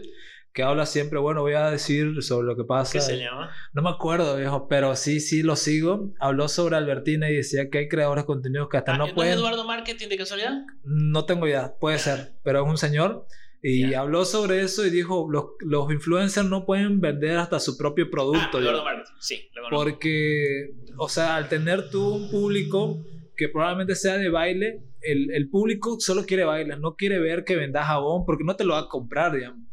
Speaker 3: que habla siempre, bueno, voy a decir sobre lo que pasa.
Speaker 2: ¿Qué se llama?
Speaker 3: No me acuerdo, viejo, pero sí, sí lo sigo. Habló sobre Albertina y decía que hay creadores de contenidos que hasta ah, no pueden... ¿No
Speaker 2: Eduardo Marketing de casualidad?
Speaker 3: No tengo idea, puede ser, pero es un señor. Y habló sobre eso y dijo, los, los, influencers no pueden vender hasta su propio producto.
Speaker 2: Ah, Eduardo Marketing, sí.
Speaker 3: Porque, o sea, al tener tú un público que probablemente sea de baile, el, el público solo quiere baile, no quiere ver que vendas jabón porque no te lo va a comprar, digamos.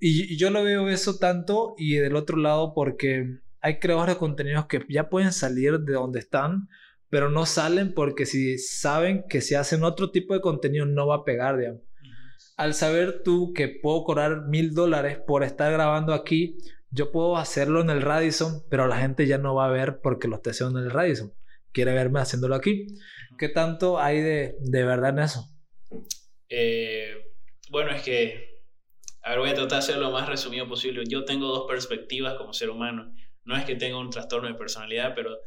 Speaker 3: Y, yo lo veo eso tanto y del otro lado porque hay creadores de contenidos que ya pueden salir de donde están, pero no salen porque si saben que si hacen otro tipo de contenido no va a pegar, digamos. Al saber tú que puedo cobrar mil dólares por estar grabando aquí, yo puedo hacerlo en el Radisson, pero la gente ya no va a ver porque lo estoy haciendo en el Radisson. Quiere verme haciéndolo aquí. ¿Qué tanto hay de, de verdad en eso?
Speaker 2: Eh, bueno, es que, a ver, voy a tratar de hacerlo lo más resumido posible. Yo tengo dos perspectivas como ser humano. No es que tenga un trastorno de personalidad, pero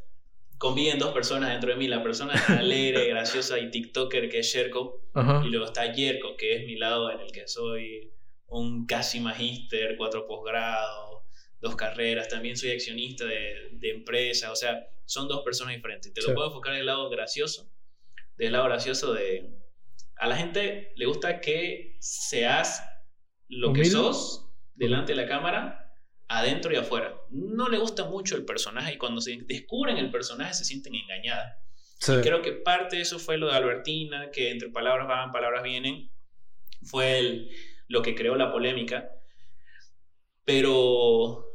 Speaker 2: conviven dos personas dentro de mí. La persona alegre, graciosa y TikToker que es Sherko. Y luego está Yerko, que es mi lado en el que soy un casi magíster, cuatro posgrados, dos carreras. También soy accionista de, de empresas. O sea, son dos personas diferentes. Te lo puedo enfocar del lado gracioso. Del lado gracioso de... A la gente le gusta que seas lo que sos delante de la cámara, adentro y afuera. No le gusta mucho el personaje y cuando se descubren el personaje se sienten engañadas. Y creo que parte de eso fue lo de Albertina, que entre palabras van, palabras vienen. Fue el, lo que creó la polémica. Pero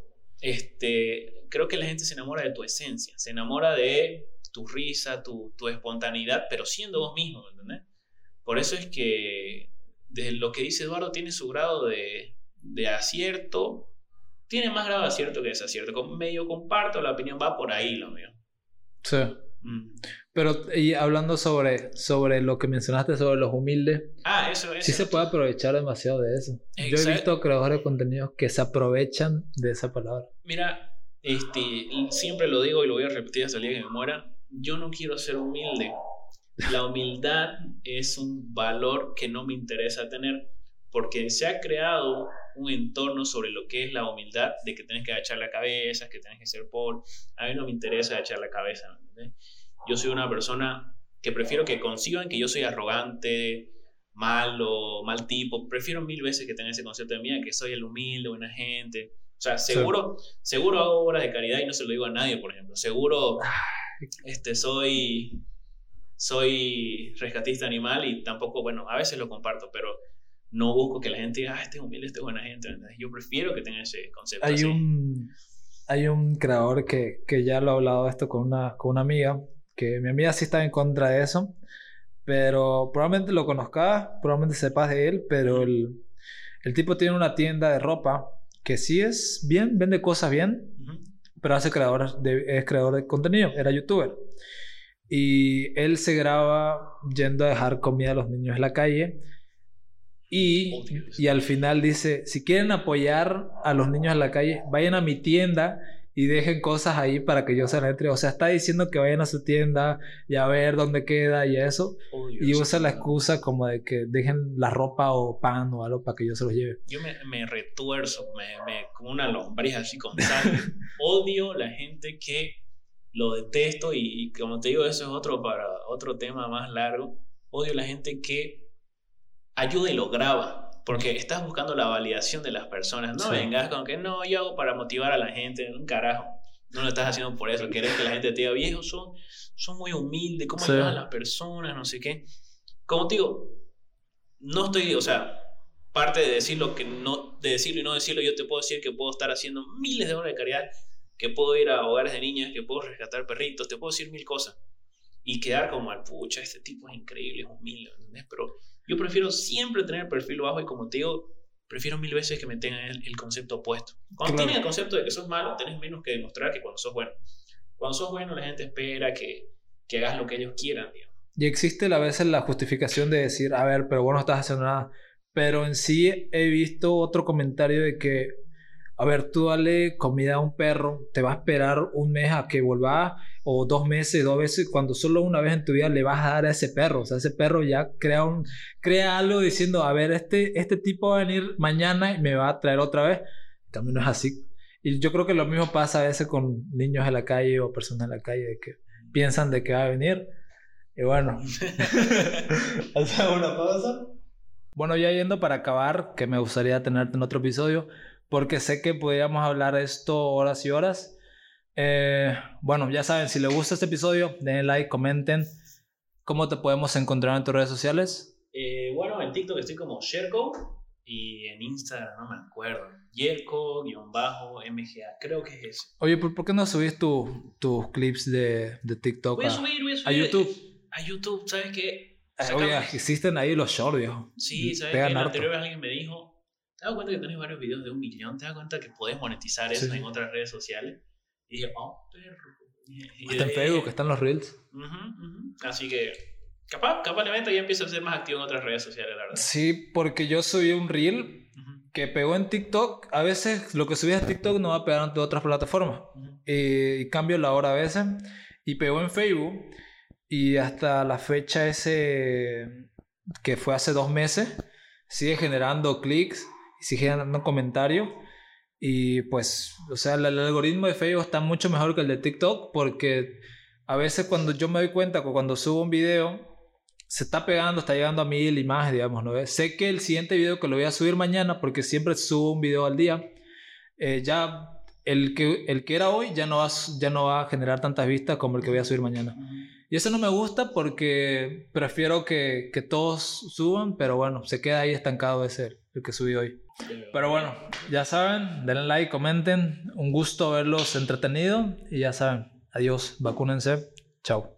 Speaker 2: este, creo que la gente se enamora de tu esencia, se enamora de tu risa, tu, tu espontaneidad, pero siendo vos mismo, ¿entendés? Por eso es que de lo que dice Eduardo tiene su grado de, de acierto, tiene más grado de acierto que desacierto. Con medio comparto, la opinión va por ahí, lo mío.
Speaker 3: Sí. Mm. Pero y hablando sobre, sobre lo que mencionaste sobre los humildes,
Speaker 2: ah, eso, eso
Speaker 3: sí se puede aprovechar demasiado de eso. Yo he visto creadores de contenido que se aprovechan de esa palabra.
Speaker 2: Mira, este, siempre lo digo y lo voy a repetir hasta el día que me muera. Yo no quiero ser humilde. La humildad es un valor que no me interesa tener porque se ha creado un entorno sobre lo que es la humildad, de que tienes que agachar la cabeza, que tienes que ser por... A mí no me interesa agachar la cabeza. Yo soy una persona que prefiero que conciban que yo soy arrogante, malo, mal tipo. Prefiero mil veces que tengan ese concepto de mí, que soy el humilde, buena gente. O sea, seguro, seguro hago obras de caridad y no se lo digo a nadie, por ejemplo. Seguro este, soy, soy rescatista animal y tampoco, bueno, a veces lo comparto, pero no busco que la gente diga, ah, este es humilde, este es buena gente. Yo prefiero que tenga ese concepto.
Speaker 3: Hay, Un, hay un creador que, que ya lo ha hablado esto con una, con una amiga, que mi amiga sí está en contra de eso, pero probablemente lo conozcas, probablemente sepas de él, pero el, el tipo tiene una tienda de ropa que sí es bien, vende cosas bien, pero hace creador de, es creador de contenido, era youtuber. Y él se graba yendo a dejar comida a los niños en la calle y, y al final dice, si quieren apoyar a los niños en la calle, vayan a mi tienda y dejen cosas ahí para que yo se la entre. O sea, está diciendo que vayan a su tienda y a ver dónde queda y eso. y usa la excusa como de que dejen la ropa o pan o algo para que yo se los lleve.
Speaker 2: Yo me, me retuerzo, me, me, como una lombriz así con sangre. Odio la gente que lo detesto y, y, como te digo, eso es otro, para, otro tema más largo. Odio la gente que ayuda y lo graba. Porque estás buscando la validación de las personas. No vengas con que no, yo hago para motivar a la gente. Un carajo. No lo estás haciendo por eso. Querés que la gente te diga, viejo, son, son muy humildes. ¿Cómo ayudan a las personas? No sé qué. Como te digo, no estoy, o sea, parte de decirlo, que no, de decirlo y no decirlo, yo te puedo decir que puedo estar haciendo miles de obras de caridad, que puedo ir a hogares de niñas, que puedo rescatar perritos, te puedo decir mil cosas. Y quedar como pucha, este tipo es increíble, es humilde, ¿entendés? Pero yo prefiero siempre tener el perfil bajo y como te digo, prefiero mil veces que me tengan el, concepto opuesto. Cuando tienes el concepto de que sos malo, tenés menos que demostrar que cuando sos bueno. Cuando sos bueno, la gente espera que, que hagas lo que ellos quieran, digamos.
Speaker 3: Y existe a veces la justificación de decir, a ver, pero vos no estás haciendo nada. Pero en sí he visto otro comentario de que, a ver, tú dale comida a un perro, te va a esperar un mes a que vuelva o dos meses, dos veces, cuando solo una vez en tu vida le vas a dar a ese perro. O sea, ese perro ya crea, un, crea algo diciendo, a ver, este, este tipo va a venir mañana y me va a traer otra vez. También no es así. Y yo creo que lo mismo pasa a veces con niños en la calle o personas en la calle, de que piensan de que va a venir. Y bueno, hacemos una pausa. Bueno, ya yendo para acabar, que me gustaría tenerte en otro episodio, porque sé que podríamos hablar esto horas y horas. Eh, bueno, ya saben, si les gusta este episodio, denle like, comenten. ¿Cómo te podemos encontrar en tus redes sociales?
Speaker 2: Eh, bueno, en TikTok estoy como Sherko y en Instagram no me acuerdo. Yerko-MGA, creo que es eso.
Speaker 3: Oye, ¿por, qué no subís tus clips de, de TikTok
Speaker 2: voy a, subir, voy a, subir
Speaker 3: a YouTube?
Speaker 2: A YouTube, ¿sabes qué?
Speaker 3: Ah, oye, existen ahí los shorts, viejo.
Speaker 2: Sí, ¿sabes qué? La anterior vez alguien me dijo, ¿te das cuenta que tenés varios videos de un millón? ¿Te das cuenta que podés monetizar eso en otras redes sociales? Y dije, oh, perro.
Speaker 3: Está en Facebook, están los Reels.
Speaker 2: Así que Capaz, capaz el evento ya empieza a ser más activo en otras redes sociales, la verdad.
Speaker 3: Sí, porque yo subí un reel que pegó en TikTok. A veces lo que subías a TikTok no va a pegar en otras plataformas. Eh, y cambio la hora a veces. Y pegó en Facebook. Y hasta la fecha ese, que fue hace dos meses, sigue generando clics y sigue generando comentarios. Y pues, o sea, el, el algoritmo de Facebook está mucho mejor que el de TikTok porque a veces cuando yo me doy cuenta que cuando subo un video se está pegando, está llegando a mil más, digamos, ¿no? Sé que el siguiente video que lo voy a subir mañana, porque siempre subo un video al día, eh, ya el que, el que era hoy ya no, va, ya no va a generar tantas vistas como el que voy a subir mañana. Y eso no me gusta porque prefiero que, que todos suban, pero bueno, se queda ahí estancado ese, el que subí hoy. Pero bueno, ya saben, denle like, comenten. Un gusto verlos entretenido y ya saben, adiós, vacúnense, chao.